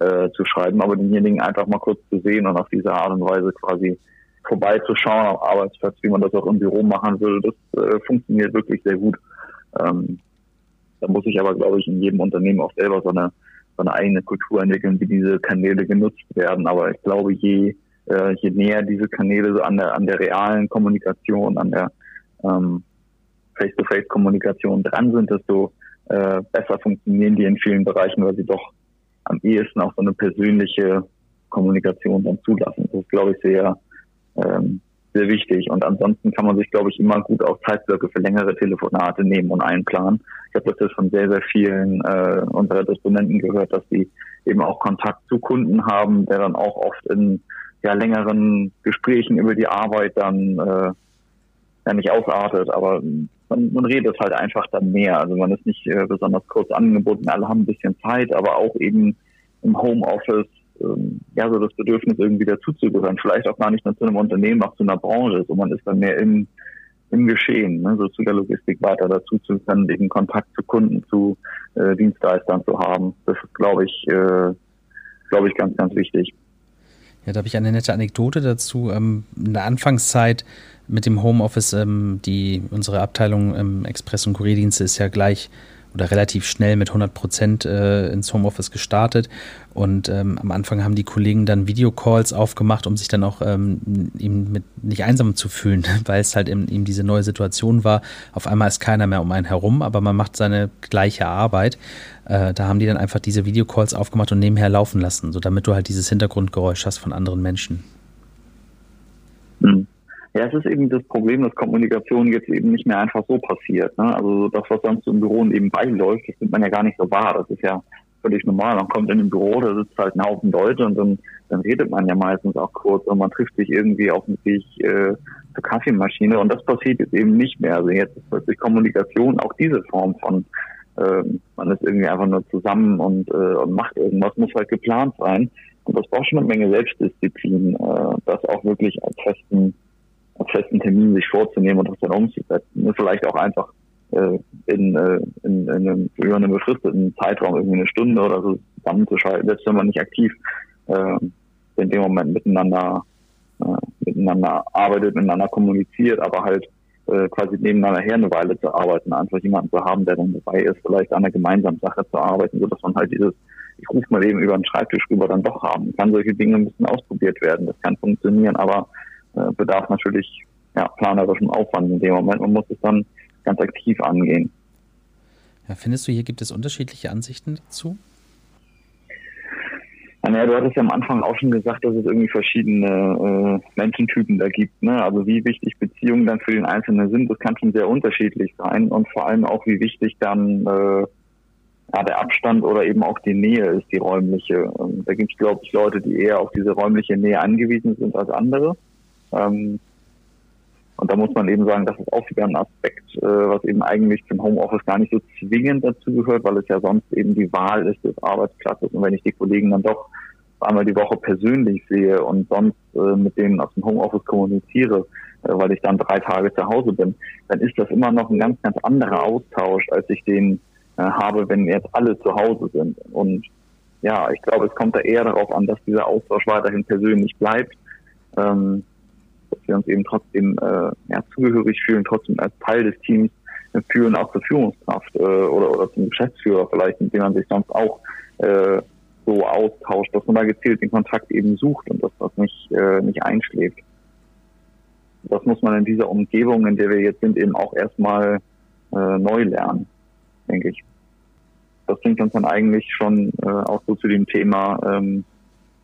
äh, zu schreiben, aber denjenigen einfach mal kurz zu sehen und auf diese Art und Weise quasi vorbeizuschauen am Arbeitsplatz, wie man das auch im Büro machen würde, das äh, funktioniert wirklich sehr gut. Ähm, da muss ich aber, glaube ich, in jedem Unternehmen auch selber so eine, so eine eigene Kultur entwickeln, wie diese Kanäle genutzt werden. Aber ich glaube, je äh, je näher diese Kanäle so an der, an der realen Kommunikation, an der ähm, Face-to-Face-Kommunikation dran sind, desto äh, besser funktionieren die in vielen Bereichen, weil sie doch am ehesten auch so eine persönliche Kommunikation dann zulassen. Das ist, glaube ich, sehr, ähm, sehr wichtig. Und ansonsten kann man sich, glaube ich, immer gut auch Zeitblöcke für längere Telefonate nehmen und einplanen. Ich habe das von sehr, sehr vielen äh, unserer Disponenten gehört, dass sie eben auch Kontakt zu Kunden haben, der dann auch oft in ja, längeren Gesprächen über die Arbeit dann äh, ja nicht ausartet, aber man, man redet halt einfach dann mehr. Also man ist nicht äh, besonders kurz angebunden, alle haben ein bisschen Zeit, aber auch eben im Homeoffice ähm, ja, so das Bedürfnis irgendwie dazuzugehören. Vielleicht auch gar nicht nur zu einem Unternehmen, auch zu einer Branche. So man ist dann mehr im, im Geschehen, ne? so zu der Logistik weiter dazu zu können, den Kontakt zu Kunden, zu äh, Dienstleistern zu haben. Das ist, glaube ich, äh, glaube ich, ganz, ganz wichtig. Ja, da habe ich eine nette Anekdote dazu. Ähm, in der Anfangszeit mit dem Homeoffice, ähm, die unsere Abteilung ähm, Express- und Kurierdienste ist ja gleich oder relativ schnell mit 100 Prozent äh, ins Homeoffice gestartet. Und ähm, am Anfang haben die Kollegen dann Videocalls aufgemacht, um sich dann auch ähm, eben mit nicht einsam zu fühlen, weil es halt eben, eben diese neue Situation war. Auf einmal ist keiner mehr um einen herum, aber man macht seine gleiche Arbeit. Äh, da haben die dann einfach diese Videocalls aufgemacht und nebenher laufen lassen, so damit du halt dieses Hintergrundgeräusch hast von anderen Menschen. Mhm. Ja, es ist eben das Problem, dass Kommunikation jetzt eben nicht mehr einfach so passiert. Ne? Also das, was sonst im Büro nebenbei läuft, das nimmt man ja gar nicht so wahr. Das ist ja völlig normal. Man kommt in ein Büro, da sitzt halt ein Haufen Leute und dann, dann redet man ja meistens auch kurz und man trifft sich irgendwie auf dem Weg äh, zur Kaffeemaschine und das passiert jetzt eben nicht mehr. Also jetzt ist plötzlich Kommunikation auch diese Form von äh, man ist irgendwie einfach nur zusammen und, äh, und macht irgendwas, muss halt geplant sein. Und das braucht schon eine Menge Selbstdisziplin, äh, das auch wirklich als festen auf festen Termin sich vorzunehmen und das dann umzusetzen. Vielleicht auch einfach äh, in, äh, in, in einem, über einen befristeten Zeitraum, irgendwie eine Stunde oder so zusammenzuschalten, selbst wenn man nicht aktiv äh, in dem Moment miteinander äh, miteinander arbeitet, miteinander kommuniziert, aber halt äh, quasi nebeneinander her eine Weile zu arbeiten, einfach jemanden zu haben, der dann dabei ist, vielleicht an einer gemeinsamen Sache zu arbeiten, so dass man halt dieses, ich rufe mal eben über den Schreibtisch rüber, dann doch haben kann. Solche Dinge müssen ausprobiert werden, das kann funktionieren, aber bedarf natürlich ja, planerischen Aufwand in dem Moment. Man muss es dann ganz aktiv angehen. Ja, findest du, hier gibt es unterschiedliche Ansichten dazu? Naja, du hattest ja am Anfang auch schon gesagt, dass es irgendwie verschiedene äh, Menschentypen da gibt. Ne? Also wie wichtig Beziehungen dann für den Einzelnen sind, das kann schon sehr unterschiedlich sein und vor allem auch, wie wichtig dann äh, ja, der Abstand oder eben auch die Nähe ist, die räumliche. Und da gibt es, glaube ich, Leute, die eher auf diese räumliche Nähe angewiesen sind als andere. Ähm, und da muss man eben sagen, das ist auch wieder ein Aspekt, äh, was eben eigentlich zum Homeoffice gar nicht so zwingend dazu gehört, weil es ja sonst eben die Wahl ist des Arbeitsplatzes. Und wenn ich die Kollegen dann doch einmal die Woche persönlich sehe und sonst äh, mit denen aus dem Homeoffice kommuniziere, äh, weil ich dann drei Tage zu Hause bin, dann ist das immer noch ein ganz, ganz anderer Austausch, als ich den äh, habe, wenn jetzt alle zu Hause sind. Und ja, ich glaube, es kommt da eher darauf an, dass dieser Austausch weiterhin persönlich bleibt. Ähm, dass wir uns eben trotzdem äh, ja, zugehörig fühlen, trotzdem als Teil des Teams führen, auch zur Führungskraft äh, oder, oder zum Geschäftsführer vielleicht, mit dem man sich sonst auch äh, so austauscht, dass man da gezielt den Kontakt eben sucht und dass das nicht, äh, nicht einschläft. Das muss man in dieser Umgebung, in der wir jetzt sind, eben auch erstmal äh, neu lernen, denke ich. Das bringt uns dann eigentlich schon äh, auch so zu dem Thema ähm,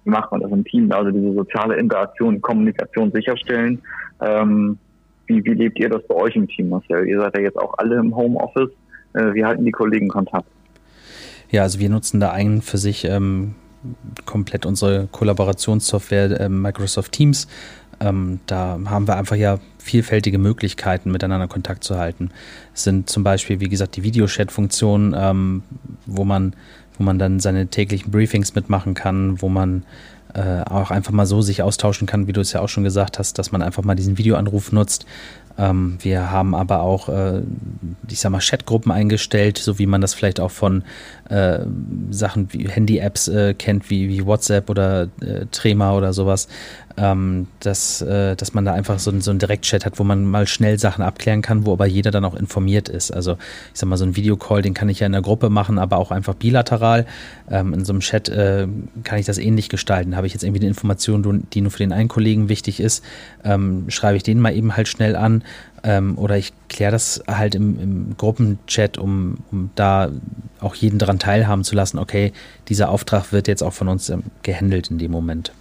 macht man das im Team, also diese soziale Interaktion, Kommunikation sicherstellen. Ähm, wie, wie lebt ihr das bei euch im Team, Marcel? Ihr seid ja jetzt auch alle im Homeoffice. Äh, wie halten die Kollegen Kontakt? Ja, also wir nutzen da einen für sich ähm, komplett unsere Kollaborationssoftware äh, Microsoft Teams. Ähm, da haben wir einfach ja vielfältige Möglichkeiten, miteinander Kontakt zu halten. Es sind zum Beispiel, wie gesagt, die Videochat-Funktionen, ähm, wo man wo man dann seine täglichen Briefings mitmachen kann, wo man äh, auch einfach mal so sich austauschen kann, wie du es ja auch schon gesagt hast, dass man einfach mal diesen Videoanruf nutzt. Ähm, wir haben aber auch, äh, ich sag mal, Chatgruppen eingestellt, so wie man das vielleicht auch von äh, Sachen wie Handy-Apps äh, kennt, wie, wie WhatsApp oder äh, Trema oder sowas, ähm, dass, äh, dass man da einfach so, so einen Direktchat hat, wo man mal schnell Sachen abklären kann, wo aber jeder dann auch informiert ist. Also ich sag mal, so ein Videocall, den kann ich ja in der Gruppe machen, aber auch einfach bilateral. Ähm, in so einem Chat äh, kann ich das ähnlich gestalten. Habe ich jetzt irgendwie eine Information, die nur für den einen Kollegen wichtig ist, ähm, schreibe ich den mal eben halt schnell an. Ähm, oder ich kläre das halt im, im Gruppenchat, um, um da auch jeden daran teilhaben zu lassen, okay, dieser Auftrag wird jetzt auch von uns ähm, gehandelt in dem Moment.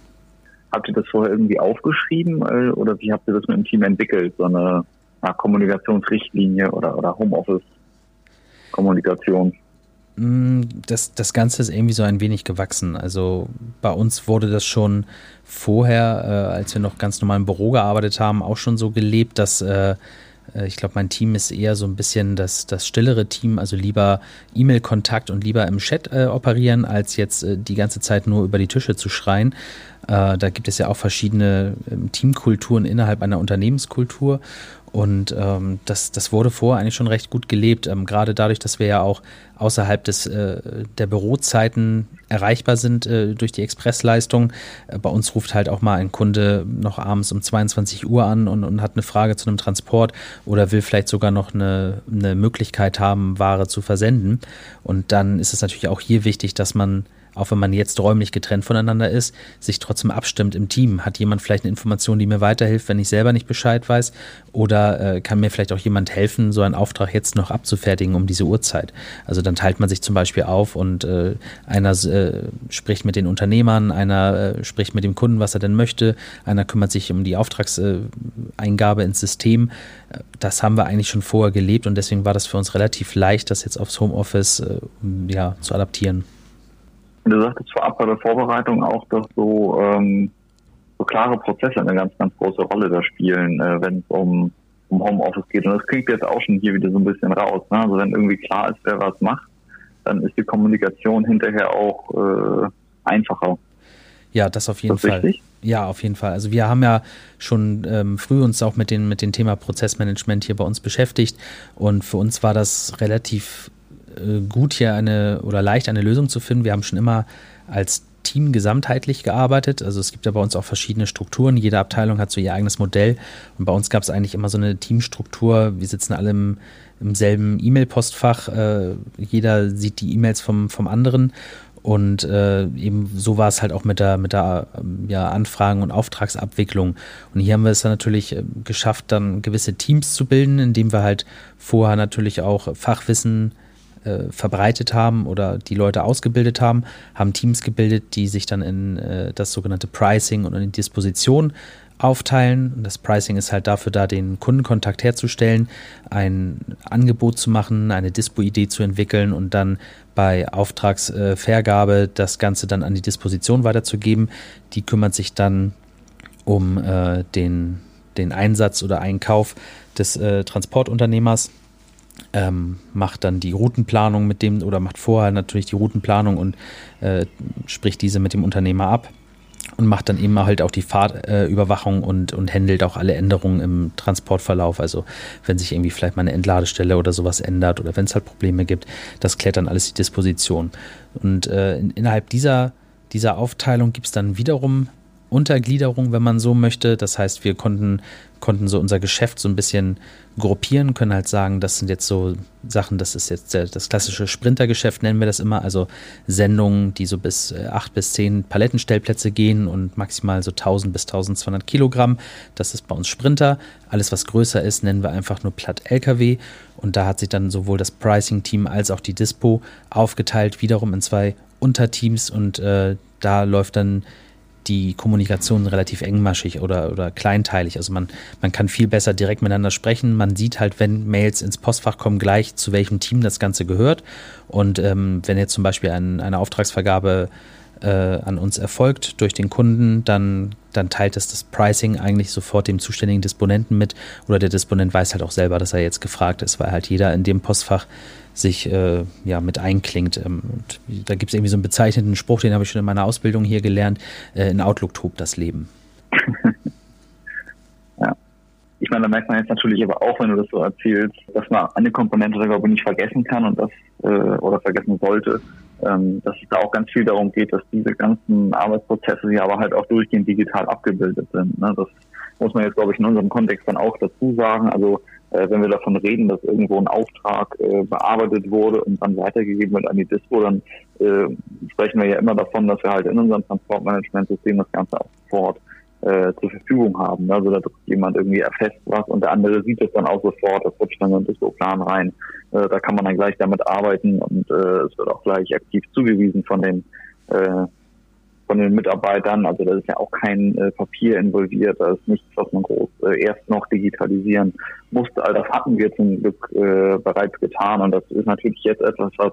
Habt ihr das vorher irgendwie aufgeschrieben äh, oder wie habt ihr das mit dem Team entwickelt? So eine, Kommunikationsrichtlinie oder, oder Homeoffice-Kommunikation? Mm, das, das Ganze ist irgendwie so ein wenig gewachsen. Also bei uns wurde das schon vorher, äh, als wir noch ganz normal im Büro gearbeitet haben, auch schon so gelebt, dass äh, Äh, ich glaube, mein Team ist eher so ein bisschen das, das stillere Team, also lieber E-Mail-Kontakt und lieber im Chat äh, operieren, als jetzt äh, die ganze Zeit nur über die Tische zu schreien. Äh, da gibt es ja auch verschiedene ähm, Teamkulturen innerhalb einer Unternehmenskultur. Und ähm, das, das wurde vorher eigentlich schon recht gut gelebt, ähm, gerade dadurch, dass wir ja auch außerhalb des, äh, der Bürozeiten erreichbar sind äh, durch die Expressleistung. Äh, bei uns ruft halt auch mal ein Kunde noch abends um 22 Uhr an und, und hat eine Frage zu einem Transport oder will vielleicht sogar noch eine, eine Möglichkeit haben, Ware zu versenden. Und dann ist es natürlich auch hier wichtig, dass man auch wenn man jetzt räumlich getrennt voneinander ist, sich trotzdem abstimmt im Team. Hat jemand vielleicht eine Information, die mir weiterhilft, wenn ich selber nicht Bescheid weiß? Oder äh, kann mir vielleicht auch jemand helfen, so einen Auftrag jetzt noch abzufertigen um diese Uhrzeit? Also dann teilt man sich zum Beispiel auf und äh, einer äh, spricht mit den Unternehmern, einer äh, spricht mit dem Kunden, was er denn möchte, einer kümmert sich um die Auftragseingabe ins System. Das haben wir eigentlich schon vorher gelebt und deswegen war das für uns relativ leicht, das jetzt aufs Homeoffice äh, ja, zu adaptieren. Du sagtest vorab bei der Vorbereitung auch, dass so, ähm, so klare Prozesse eine ganz, ganz große Rolle da spielen, äh, wenn es um, um Homeoffice geht. Und das klingt jetzt auch schon hier wieder so ein bisschen raus. Ne? Also wenn irgendwie klar ist, wer was macht, dann ist die Kommunikation hinterher auch äh, einfacher. Ja, das auf jeden das Fall. Richtig? Ja, auf jeden Fall. Also wir haben ja schon ähm, früh uns auch mit, den, mit dem Thema Prozessmanagement hier bei uns beschäftigt und für uns war das relativ gut, hier eine oder leicht eine Lösung zu finden. Wir haben schon immer als Team gesamtheitlich gearbeitet. Also es gibt ja bei uns auch verschiedene Strukturen. Jede Abteilung hat so ihr eigenes Modell. Und bei uns gab es eigentlich immer so eine Teamstruktur. Wir sitzen alle im, im selben E-Mail-Postfach. Äh, jeder sieht die E-Mails vom, vom anderen. Und äh, eben so war es halt auch mit der, mit der ja, Anfragen- und Auftragsabwicklung. Und hier haben wir es dann natürlich äh, geschafft, dann gewisse Teams zu bilden, indem wir halt vorher natürlich auch Fachwissen äh, verbreitet haben oder die Leute ausgebildet haben, haben Teams gebildet, die sich dann in äh, das sogenannte Pricing und in die Disposition aufteilen. Und das Pricing ist halt dafür da, den Kundenkontakt herzustellen, ein Angebot zu machen, eine Dispo-Idee zu entwickeln und dann bei Auftragsvergabe das Ganze dann an die Disposition weiterzugeben. Die kümmert sich dann um äh, den, den Einsatz oder Einkauf des äh, Transportunternehmers ähm, macht dann die Routenplanung mit dem oder macht vorher natürlich die Routenplanung und äh, spricht diese mit dem Unternehmer ab und macht dann eben halt auch die Fahrtüberwachung äh, und, und handelt auch alle Änderungen im Transportverlauf. Also wenn sich irgendwie vielleicht mal eine Entladestelle oder sowas ändert oder wenn es halt Probleme gibt, das klärt dann alles die Disposition. Und äh, in, innerhalb dieser, dieser Aufteilung gibt es dann wiederum Untergliederung, wenn man so möchte. Das heißt, wir konnten, konnten so unser Geschäft so ein bisschen gruppieren, können halt sagen, das sind jetzt so Sachen, das ist jetzt das klassische Sprintergeschäft, nennen wir das immer, also Sendungen, die so bis äh, acht bis zehn Palettenstellplätze gehen und maximal so 1000 bis 1200 Kilogramm. Das ist bei uns Sprinter. Alles, was größer ist, nennen wir einfach nur Platt LKW. Und da hat sich dann sowohl das Pricing-Team als auch die Dispo aufgeteilt, wiederum in zwei Unterteams und äh, da läuft dann die Kommunikation relativ engmaschig oder, oder kleinteilig. Also man, man kann viel besser direkt miteinander sprechen. Man sieht halt, wenn Mails ins Postfach kommen, gleich zu welchem Team das Ganze gehört. Und ähm, wenn jetzt zum Beispiel ein, eine Auftragsvergabe äh, an uns erfolgt durch den Kunden, dann, dann teilt es das Pricing eigentlich sofort dem zuständigen Disponenten mit. Oder der Disponent weiß halt auch selber, dass er jetzt gefragt ist, weil halt jeder in dem Postfach sich äh, ja mit einklingt. Ähm, und da gibt es irgendwie so einen bezeichneten Spruch, den habe ich schon in meiner Ausbildung hier gelernt. Äh, in Outlook tobt das Leben. ja. Ich meine, da merkt man jetzt natürlich aber auch, wenn du das so erzählst, dass man eine Komponente da glaube ich nicht vergessen kann und das äh, oder vergessen sollte, ähm, dass es da auch ganz viel darum geht, dass diese ganzen Arbeitsprozesse ja aber halt auch durchgehend digital abgebildet sind. Ne? Das muss man jetzt, glaube ich, in unserem Kontext dann auch dazu sagen. Also wenn wir davon reden, dass irgendwo ein Auftrag äh, bearbeitet wurde und dann weitergegeben wird an die Dispo, dann äh, sprechen wir ja immer davon, dass wir halt in unserem Transportmanagementsystem das Ganze auch sofort äh, zur Verfügung haben. Also da drückt jemand irgendwie erfasst was und der andere sieht es dann auch sofort, das rutscht dann in den Dispo-Plan rein. Äh, da kann man dann gleich damit arbeiten und äh, es wird auch gleich aktiv zugewiesen von den äh, von den Mitarbeitern. Also da ist ja auch kein äh, Papier involviert, da ist nichts, was man groß äh, erst noch digitalisieren musste. All das hatten wir zum Glück äh, bereits getan und das ist natürlich jetzt etwas, was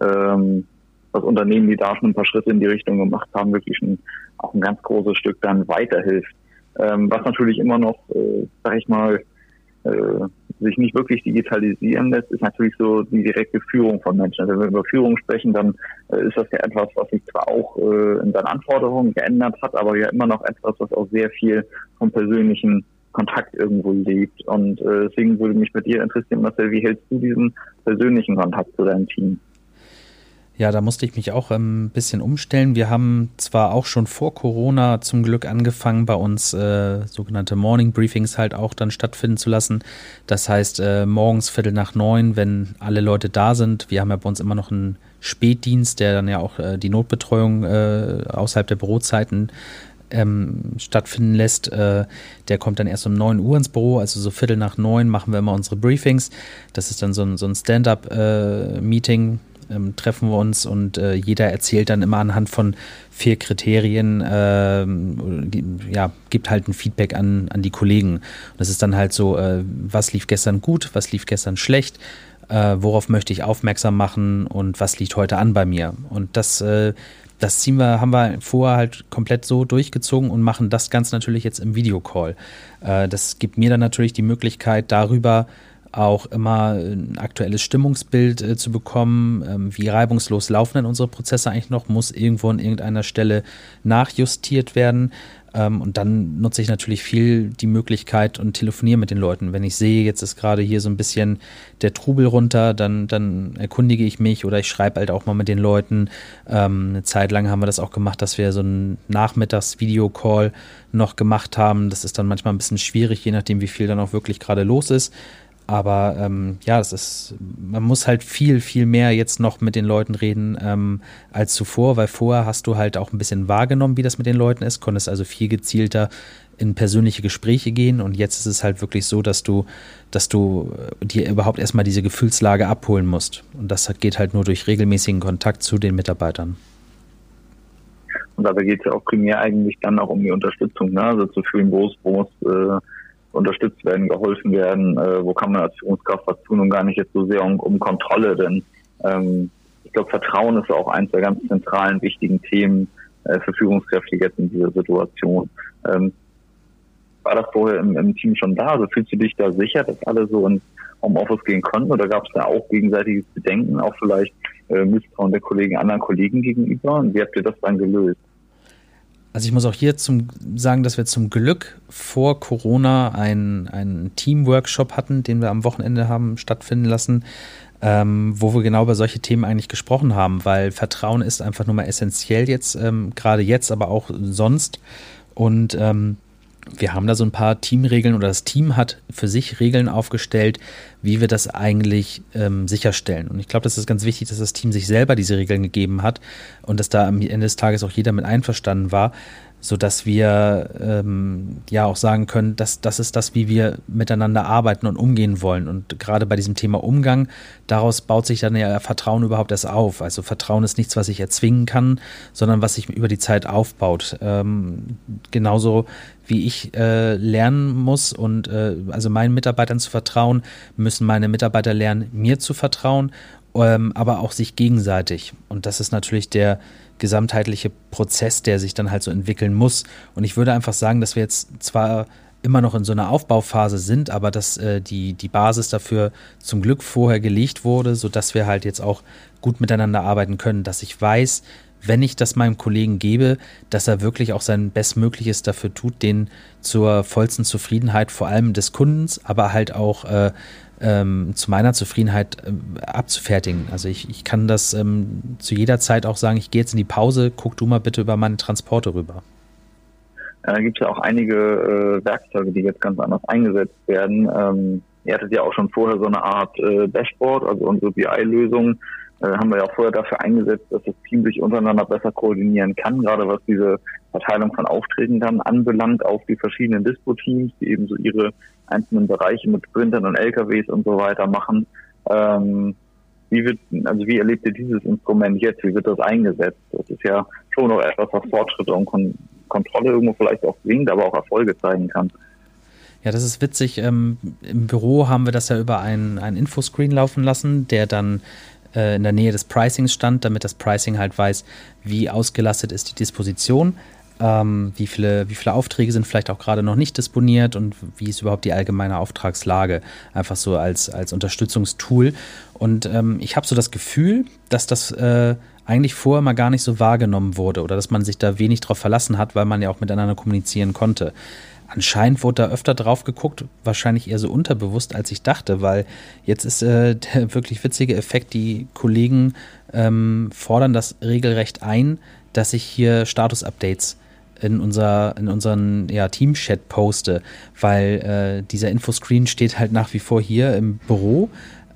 ähm, was Unternehmen, die da schon ein paar Schritte in die Richtung gemacht haben, wirklich ein, auch ein ganz großes Stück dann weiterhilft. Ähm, was natürlich immer noch, äh, sag ich mal, sich nicht wirklich digitalisieren lässt, ist natürlich so die direkte Führung von Menschen. Also wenn wir über Führung sprechen, dann äh, ist das ja etwas, was sich zwar auch äh, in seinen Anforderungen geändert hat, aber ja immer noch etwas, was auch sehr viel vom persönlichen Kontakt irgendwo lebt. Und äh, deswegen würde mich bei dir interessieren, Marcel, wie hältst du diesen persönlichen Kontakt zu deinem Team? Ja, da musste ich mich auch ein bisschen umstellen. Wir haben zwar auch schon vor Corona zum Glück angefangen, bei uns äh, sogenannte Morning Briefings halt auch dann stattfinden zu lassen. Das heißt, äh, morgens Viertel nach neun, wenn alle Leute da sind. Wir haben ja bei uns immer noch einen Spätdienst, der dann ja auch äh, die Notbetreuung äh, außerhalb der Bürozeiten ähm, stattfinden lässt. Äh, der kommt dann erst um 9 Uhr ins Büro, also so Viertel nach neun machen wir immer unsere Briefings. Das ist dann so ein, so ein Stand-up-Meeting. Äh, ähm, treffen wir uns und äh, jeder erzählt dann immer anhand von vier Kriterien, äh, ja, gibt halt ein Feedback an, an die Kollegen. Und das ist dann halt so, äh, was lief gestern gut, was lief gestern schlecht, äh, worauf möchte ich aufmerksam machen und was liegt heute an bei mir. Und das äh, das ziehen wir, haben wir vorher halt komplett so durchgezogen und machen das Ganze natürlich jetzt im Videocall. Äh, das gibt mir dann natürlich die Möglichkeit, darüber auch immer ein aktuelles Stimmungsbild äh, zu bekommen. Ähm, wie reibungslos laufen denn unsere Prozesse eigentlich noch? Muss irgendwo an irgendeiner Stelle nachjustiert werden? Ähm, und dann nutze ich natürlich viel die Möglichkeit und telefoniere mit den Leuten. Wenn ich sehe, jetzt ist gerade hier so ein bisschen der Trubel runter, dann, dann erkundige ich mich oder ich schreibe halt auch mal mit den Leuten. Ähm, eine Zeit lang haben wir das auch gemacht, dass wir so einen Nachmittags-Video-Call noch gemacht haben. Das ist dann manchmal ein bisschen schwierig, je nachdem, wie viel dann auch wirklich gerade los ist. Aber ähm, ja, das ist, man muss halt viel, viel mehr jetzt noch mit den Leuten reden ähm, als zuvor, weil vorher hast du halt auch ein bisschen wahrgenommen, wie das mit den Leuten ist, konntest also viel gezielter in persönliche Gespräche gehen und jetzt ist es halt wirklich so, dass du, dass du äh, dir überhaupt erstmal diese Gefühlslage abholen musst. Und das geht halt nur durch regelmäßigen Kontakt zu den Mitarbeitern. Und dabei geht es ja auch primär eigentlich dann auch um die Unterstützung, ne? also zu fühlen, wo es, wo es äh unterstützt werden, geholfen werden, äh, wo kann man als Führungskraft was tun und gar nicht jetzt so sehr um, um Kontrolle, denn ähm, ich glaube, Vertrauen ist auch eines der ganz zentralen, wichtigen Themen äh, für Führungskräfte jetzt in dieser Situation. Ähm, war das vorher im, im Team schon da? Also fühlst du dich da sicher, dass alle so ins Homeoffice gehen konnten oder gab es da auch gegenseitiges Bedenken, auch vielleicht äh, Misstrauen der Kollegen anderen Kollegen gegenüber? Und wie habt ihr das dann gelöst? Also ich muss auch hier zum, sagen, dass wir zum Glück vor Corona einen, einen Team-Workshop hatten, den wir am Wochenende haben stattfinden lassen, ähm, wo wir genau über solche Themen eigentlich gesprochen haben, weil Vertrauen ist einfach nur mal essentiell jetzt, ähm, gerade jetzt, aber auch sonst. Und ähm, wir haben da so ein paar Teamregeln oder das Team hat für sich Regeln aufgestellt, wie wir das eigentlich ähm, sicherstellen. Und ich glaube, das ist ganz wichtig, dass das Team sich selber diese Regeln gegeben hat und dass da am Ende des Tages auch jeder mit einverstanden war, so dass wir ähm, ja auch sagen können, dass das ist das, wie wir miteinander arbeiten und umgehen wollen. Und gerade bei diesem Thema Umgang, daraus baut sich dann ja Vertrauen überhaupt erst auf. Also Vertrauen ist nichts, was ich erzwingen kann, sondern was sich über die Zeit aufbaut. Ähm, genauso wie ich äh, lernen muss und äh, also meinen Mitarbeitern zu vertrauen, müssen meine Mitarbeiter lernen, mir zu vertrauen, ähm, aber auch sich gegenseitig. Und das ist natürlich der gesamtheitliche Prozess, der sich dann halt so entwickeln muss. Und ich würde einfach sagen, dass wir jetzt zwar immer noch in so einer Aufbauphase sind, aber dass äh, die, die Basis dafür zum Glück vorher gelegt wurde, sodass wir halt jetzt auch gut miteinander arbeiten können, dass ich weiß, wenn ich das meinem Kollegen gebe, dass er wirklich auch sein Bestmögliches dafür tut, den zur vollsten Zufriedenheit vor allem des Kundens, aber halt auch äh, ähm, zu meiner Zufriedenheit äh, abzufertigen. Also ich, ich kann das ähm, zu jeder Zeit auch sagen, ich gehe jetzt in die Pause, guck du mal bitte über meine Transporte rüber. Da gibt es ja auch einige äh, Werkzeuge, die jetzt ganz anders eingesetzt werden. Ähm, ihr hattet ja auch schon vorher so eine Art äh, Dashboard, also unsere BI-Lösung, haben wir ja auch vorher dafür eingesetzt, dass das Team sich untereinander besser koordinieren kann, gerade was diese Verteilung von Aufträgen dann anbelangt auf die verschiedenen Dispo-Teams, die eben so ihre einzelnen Bereiche mit Sprintern und LKWs und so weiter machen. Ähm, wie wird, also wie erlebt ihr dieses Instrument jetzt? Wie wird das eingesetzt? Das ist ja schon noch etwas, was Fortschritte und Kon Kontrolle irgendwo vielleicht auch bringt, aber auch Erfolge zeigen kann. Ja, das ist witzig. Ähm, Im Büro haben wir das ja über einen, einen Infoscreen laufen lassen, der dann äh, in der Nähe des Pricings stand, damit das Pricing halt weiß, wie ausgelastet ist die Disposition. ähm, wie, viele, wie viele Aufträge sind vielleicht auch gerade noch nicht disponiert und wie ist überhaupt die allgemeine Auftragslage, einfach so als, als Unterstützungstool. Und ähm, ich habe so das Gefühl, dass das äh, eigentlich vorher mal gar nicht so wahrgenommen wurde oder dass man sich da wenig drauf verlassen hat, weil man ja auch miteinander kommunizieren konnte. Anscheinend wurde da öfter drauf geguckt, wahrscheinlich eher so unterbewusst, als ich dachte, weil jetzt ist äh, der wirklich witzige Effekt, die Kollegen ähm, fordern das regelrecht ein, dass ich hier Status-Updates in, unser, in unseren ja, Team-Chat poste, weil äh, dieser Infoscreen steht halt nach wie vor hier im Büro,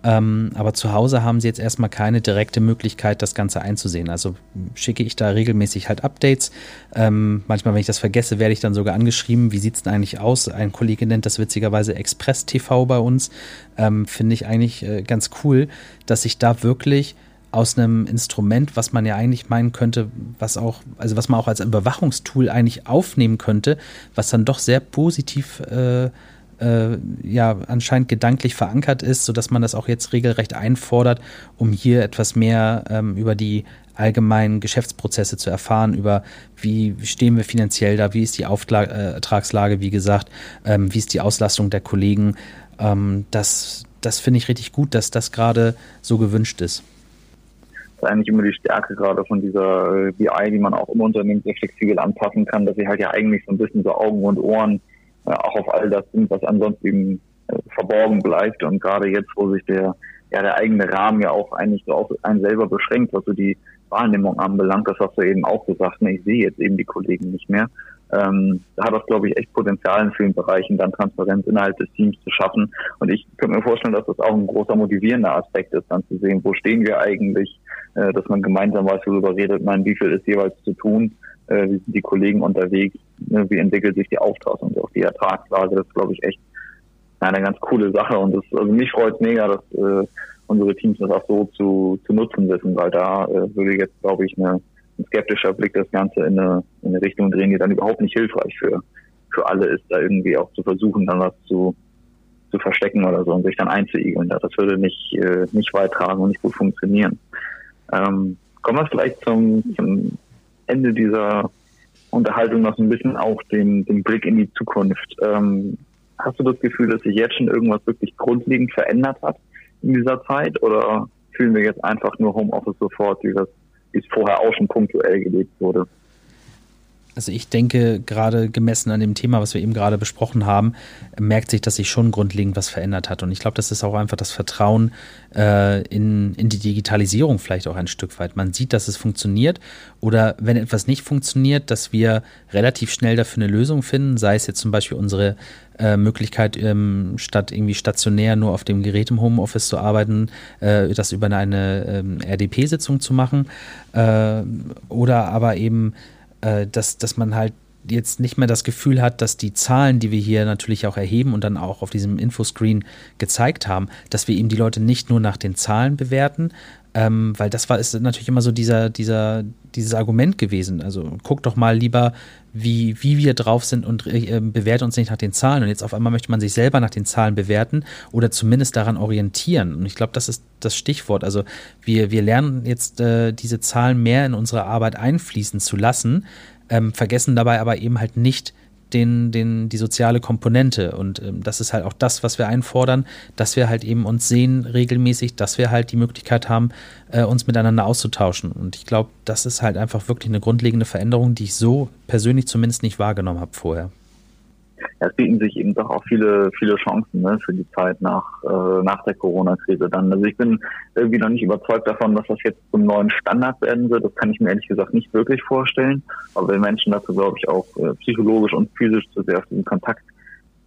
ähm, aber zu Hause haben sie jetzt erstmal keine direkte Möglichkeit, das Ganze einzusehen. Also schicke ich da regelmäßig halt Updates. Ähm, manchmal, wenn ich das vergesse, werde ich dann sogar angeschrieben, wie sieht es denn eigentlich aus? Ein Kollege nennt das witzigerweise Express TV bei uns. Ähm, Finde ich eigentlich äh, ganz cool, dass ich da wirklich aus einem Instrument, was man ja eigentlich meinen könnte, was auch, also was man auch als Überwachungstool eigentlich aufnehmen könnte, was dann doch sehr positiv äh, äh, ja anscheinend gedanklich verankert ist, sodass man das auch jetzt regelrecht einfordert, um hier etwas mehr ähm, über die allgemeinen Geschäftsprozesse zu erfahren, über wie stehen wir finanziell da, wie ist die Auftrag, äh, wie gesagt, ähm, wie ist die Auslastung der Kollegen. Ähm, das das finde ich richtig gut, dass das gerade so gewünscht ist. Das ist eigentlich immer die Stärke gerade von dieser äh, BI, die man auch im Unternehmen sehr flexibel anpassen kann, dass sie halt ja eigentlich so ein bisschen so Augen und Ohren auch auf all das sind, was ansonsten äh, verborgen bleibt. Und gerade jetzt, wo sich der, ja, der eigene Rahmen ja auch eigentlich so auf einen selber beschränkt, was so die Wahrnehmung anbelangt, das hast du eben auch gesagt, ne, ich sehe jetzt eben die Kollegen nicht mehr. Ähm, da hat das, glaube ich, echt Potenzial in vielen Bereichen, dann Transparenz innerhalb des Teams zu schaffen. Und ich könnte mir vorstellen, dass das auch ein großer motivierender Aspekt ist, dann zu sehen, wo stehen wir eigentlich, äh, dass man gemeinsam weiß, worüber redet man, wie viel ist jeweils zu tun, äh, wie sind die Kollegen unterwegs, ne, wie entwickelt sich die Auftrags- und auch die Ertragslage. Das ist, glaube ich, echt eine ganz coole Sache. Und das, also mich freut es mega, dass äh, unsere Teams das auch so zu, zu nutzen wissen, weil da äh, würde jetzt, glaube ich, eine, ein skeptischer Blick das Ganze in eine, in eine Richtung drehen, die dann überhaupt nicht hilfreich für, für alle ist, da irgendwie auch zu versuchen, dann was zu, zu verstecken oder so und sich dann einzuigeln. Das würde nicht, äh, nicht weit tragen und nicht gut funktionieren. Ähm, kommen wir vielleicht zum, zum Ende dieser Unterhaltung noch so ein bisschen auch den, den Blick in die Zukunft. Ähm, hast du das Gefühl, dass sich jetzt schon irgendwas wirklich grundlegend verändert hat in dieser Zeit oder fühlen wir jetzt einfach nur Homeoffice sofort, wie es vorher auch schon punktuell gelebt wurde? Also ich denke, gerade gemessen an dem Thema, was wir eben gerade besprochen haben, merkt sich, dass sich schon grundlegend was verändert hat. Und ich glaube, das ist auch einfach das Vertrauen äh, in, in die Digitalisierung vielleicht auch ein Stück weit. Man sieht, dass es funktioniert oder wenn etwas nicht funktioniert, dass wir relativ schnell dafür eine Lösung finden, sei es jetzt zum Beispiel unsere äh, Möglichkeit, ähm, statt irgendwie stationär nur auf dem Gerät im Homeoffice zu arbeiten, äh, das über eine ähm, RDP-Sitzung zu machen äh, oder aber eben äh, dass, dass man halt jetzt nicht mehr das Gefühl hat, dass die Zahlen, die wir hier natürlich auch erheben und dann auch auf diesem Infoscreen gezeigt haben, dass wir eben die Leute nicht nur nach den Zahlen bewerten, ähm, weil das war ist natürlich immer so dieser, dieser, dieses Argument gewesen. Also guck doch mal lieber, wie, wie wir drauf sind und äh, bewerte uns nicht nach den Zahlen. Und jetzt auf einmal möchte man sich selber nach den Zahlen bewerten oder zumindest daran orientieren. Und ich glaube, das ist das Stichwort. Also wir, wir lernen jetzt äh, diese Zahlen mehr in unsere Arbeit einfließen zu lassen, ähm, vergessen dabei aber eben halt nicht den, den, die soziale Komponente. Und ähm, das ist halt auch das, was wir einfordern, dass wir halt eben uns sehen regelmäßig, dass wir halt die Möglichkeit haben, äh, uns miteinander auszutauschen. Und ich glaube, das ist halt einfach wirklich eine grundlegende Veränderung, die ich so persönlich zumindest nicht wahrgenommen habe vorher es bieten sich eben doch auch viele, viele Chancen ne, für die Zeit nach, äh, nach der Corona-Krise dann. Also ich bin irgendwie noch nicht überzeugt davon, dass das jetzt zum neuen Standard werden wird. Das kann ich mir ehrlich gesagt nicht wirklich vorstellen. Aber wenn Menschen dazu, glaube ich, auch äh, psychologisch und physisch zu sehr auf diesen Kontakt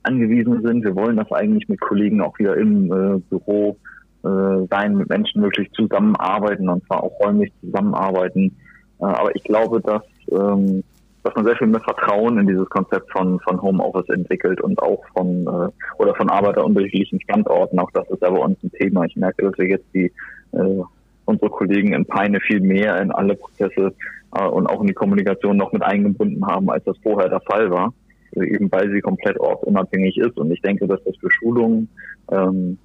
angewiesen sind, wir wollen das eigentlich mit Kollegen auch wieder im äh, Büro äh, sein, mit Menschen wirklich zusammenarbeiten und zwar auch räumlich zusammenarbeiten. Äh, aber ich glaube, dass ähm, dass man sehr viel mehr Vertrauen in dieses Konzept von, von Homeoffice entwickelt und auch von äh, oder von Arbeiter unterschiedlichen Standorten. Auch das ist ja bei uns ein Thema. Ich merke, dass wir jetzt die äh, unsere Kollegen in Peine viel mehr in alle Prozesse äh, und auch in die Kommunikation noch mit eingebunden haben, als das vorher der Fall war, eben weil sie komplett ortsunabhängig ist. Und ich denke, dass das für Schulungen ähm,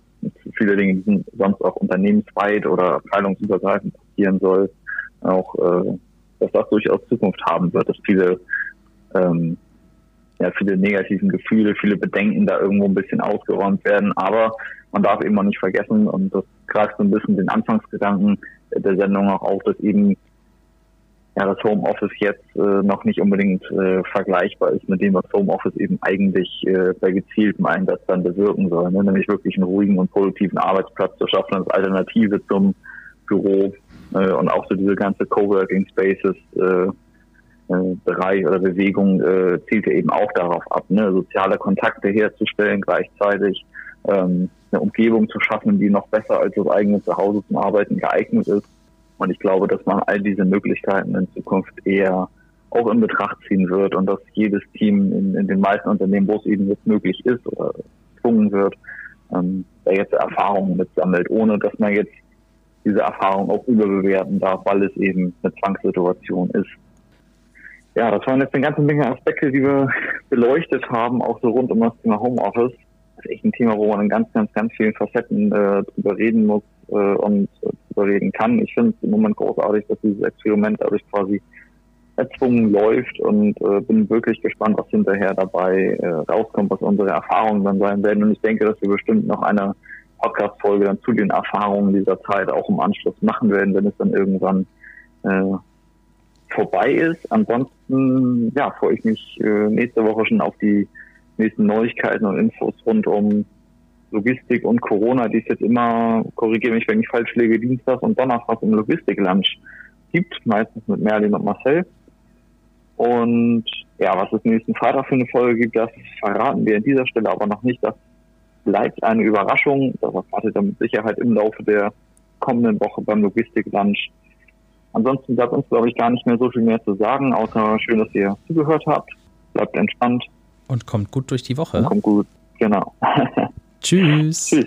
viele Dinge, die sonst auch unternehmensweit oder abteilungsübergreifend passieren soll, auch äh, dass das durchaus Zukunft haben wird, dass viele ähm, ja, viele negativen Gefühle, viele Bedenken da irgendwo ein bisschen ausgeräumt werden. Aber man darf eben auch nicht vergessen, und das greift so ein bisschen den Anfangsgedanken der Sendung auch auf, dass eben ja, das Homeoffice jetzt äh, noch nicht unbedingt äh, vergleichbar ist mit dem, was Homeoffice eben eigentlich äh, bei gezieltem Einsatz dann bewirken soll, ne? nämlich wirklich einen ruhigen und produktiven Arbeitsplatz zu schaffen als Alternative zum Büro äh, und auch so diese ganze Coworking Spaces äh, äh, Bereich oder Bewegung äh, zielt eben auch darauf ab, ne? soziale Kontakte herzustellen gleichzeitig, ähm, eine Umgebung zu schaffen, die noch besser als das eigene Zuhause zum Arbeiten geeignet ist. Und ich glaube, dass man all diese Möglichkeiten in Zukunft eher auch in Betracht ziehen wird und dass jedes Team in, in den meisten Unternehmen, wo es eben jetzt möglich ist oder gezwungen wird, ähm, da jetzt Erfahrungen mitsammelt, ohne dass man jetzt diese Erfahrung auch überbewerten darf, weil es eben eine Zwangssituation ist. Ja, das waren jetzt eine ganze Menge Aspekte, die wir beleuchtet haben, auch so rund um das Thema Homeoffice. Das ist echt ein Thema, wo man in ganz, ganz, ganz vielen Facetten äh, drüber reden muss äh, und äh, drüber reden kann. Ich finde es im Moment großartig, dass dieses Experiment dadurch quasi erzwungen läuft und äh, bin wirklich gespannt, was hinterher dabei äh, rauskommt, was unsere Erfahrungen dann sein werden. Und ich denke, dass wir bestimmt noch eine Podcast-Folge dann zu den Erfahrungen dieser Zeit auch im Anschluss machen werden, wenn es dann irgendwann äh, vorbei ist. Ansonsten ja, freue ich mich äh, nächste Woche schon auf die nächsten Neuigkeiten und Infos rund um Logistik und Corona, die es jetzt immer, korrigiere mich, wenn ich falsch lege, Dienstag und Donnerstag im Logistik-Lunch gibt, meistens mit Merlin und Marcel. Und ja, was es nächsten Freitag für eine Folge gibt, das verraten wir an dieser Stelle aber noch nicht. Das bleibt eine Überraschung. Darauf wartet er mit Sicherheit im Laufe der kommenden Woche beim Logistik-Lunch. Ansonsten bleibt uns, glaube ich, gar nicht mehr so viel mehr zu sagen, außer schön, dass ihr zugehört habt. Bleibt entspannt. Und kommt gut durch die Woche. Und kommt gut, genau. Tschüss. Tschüss.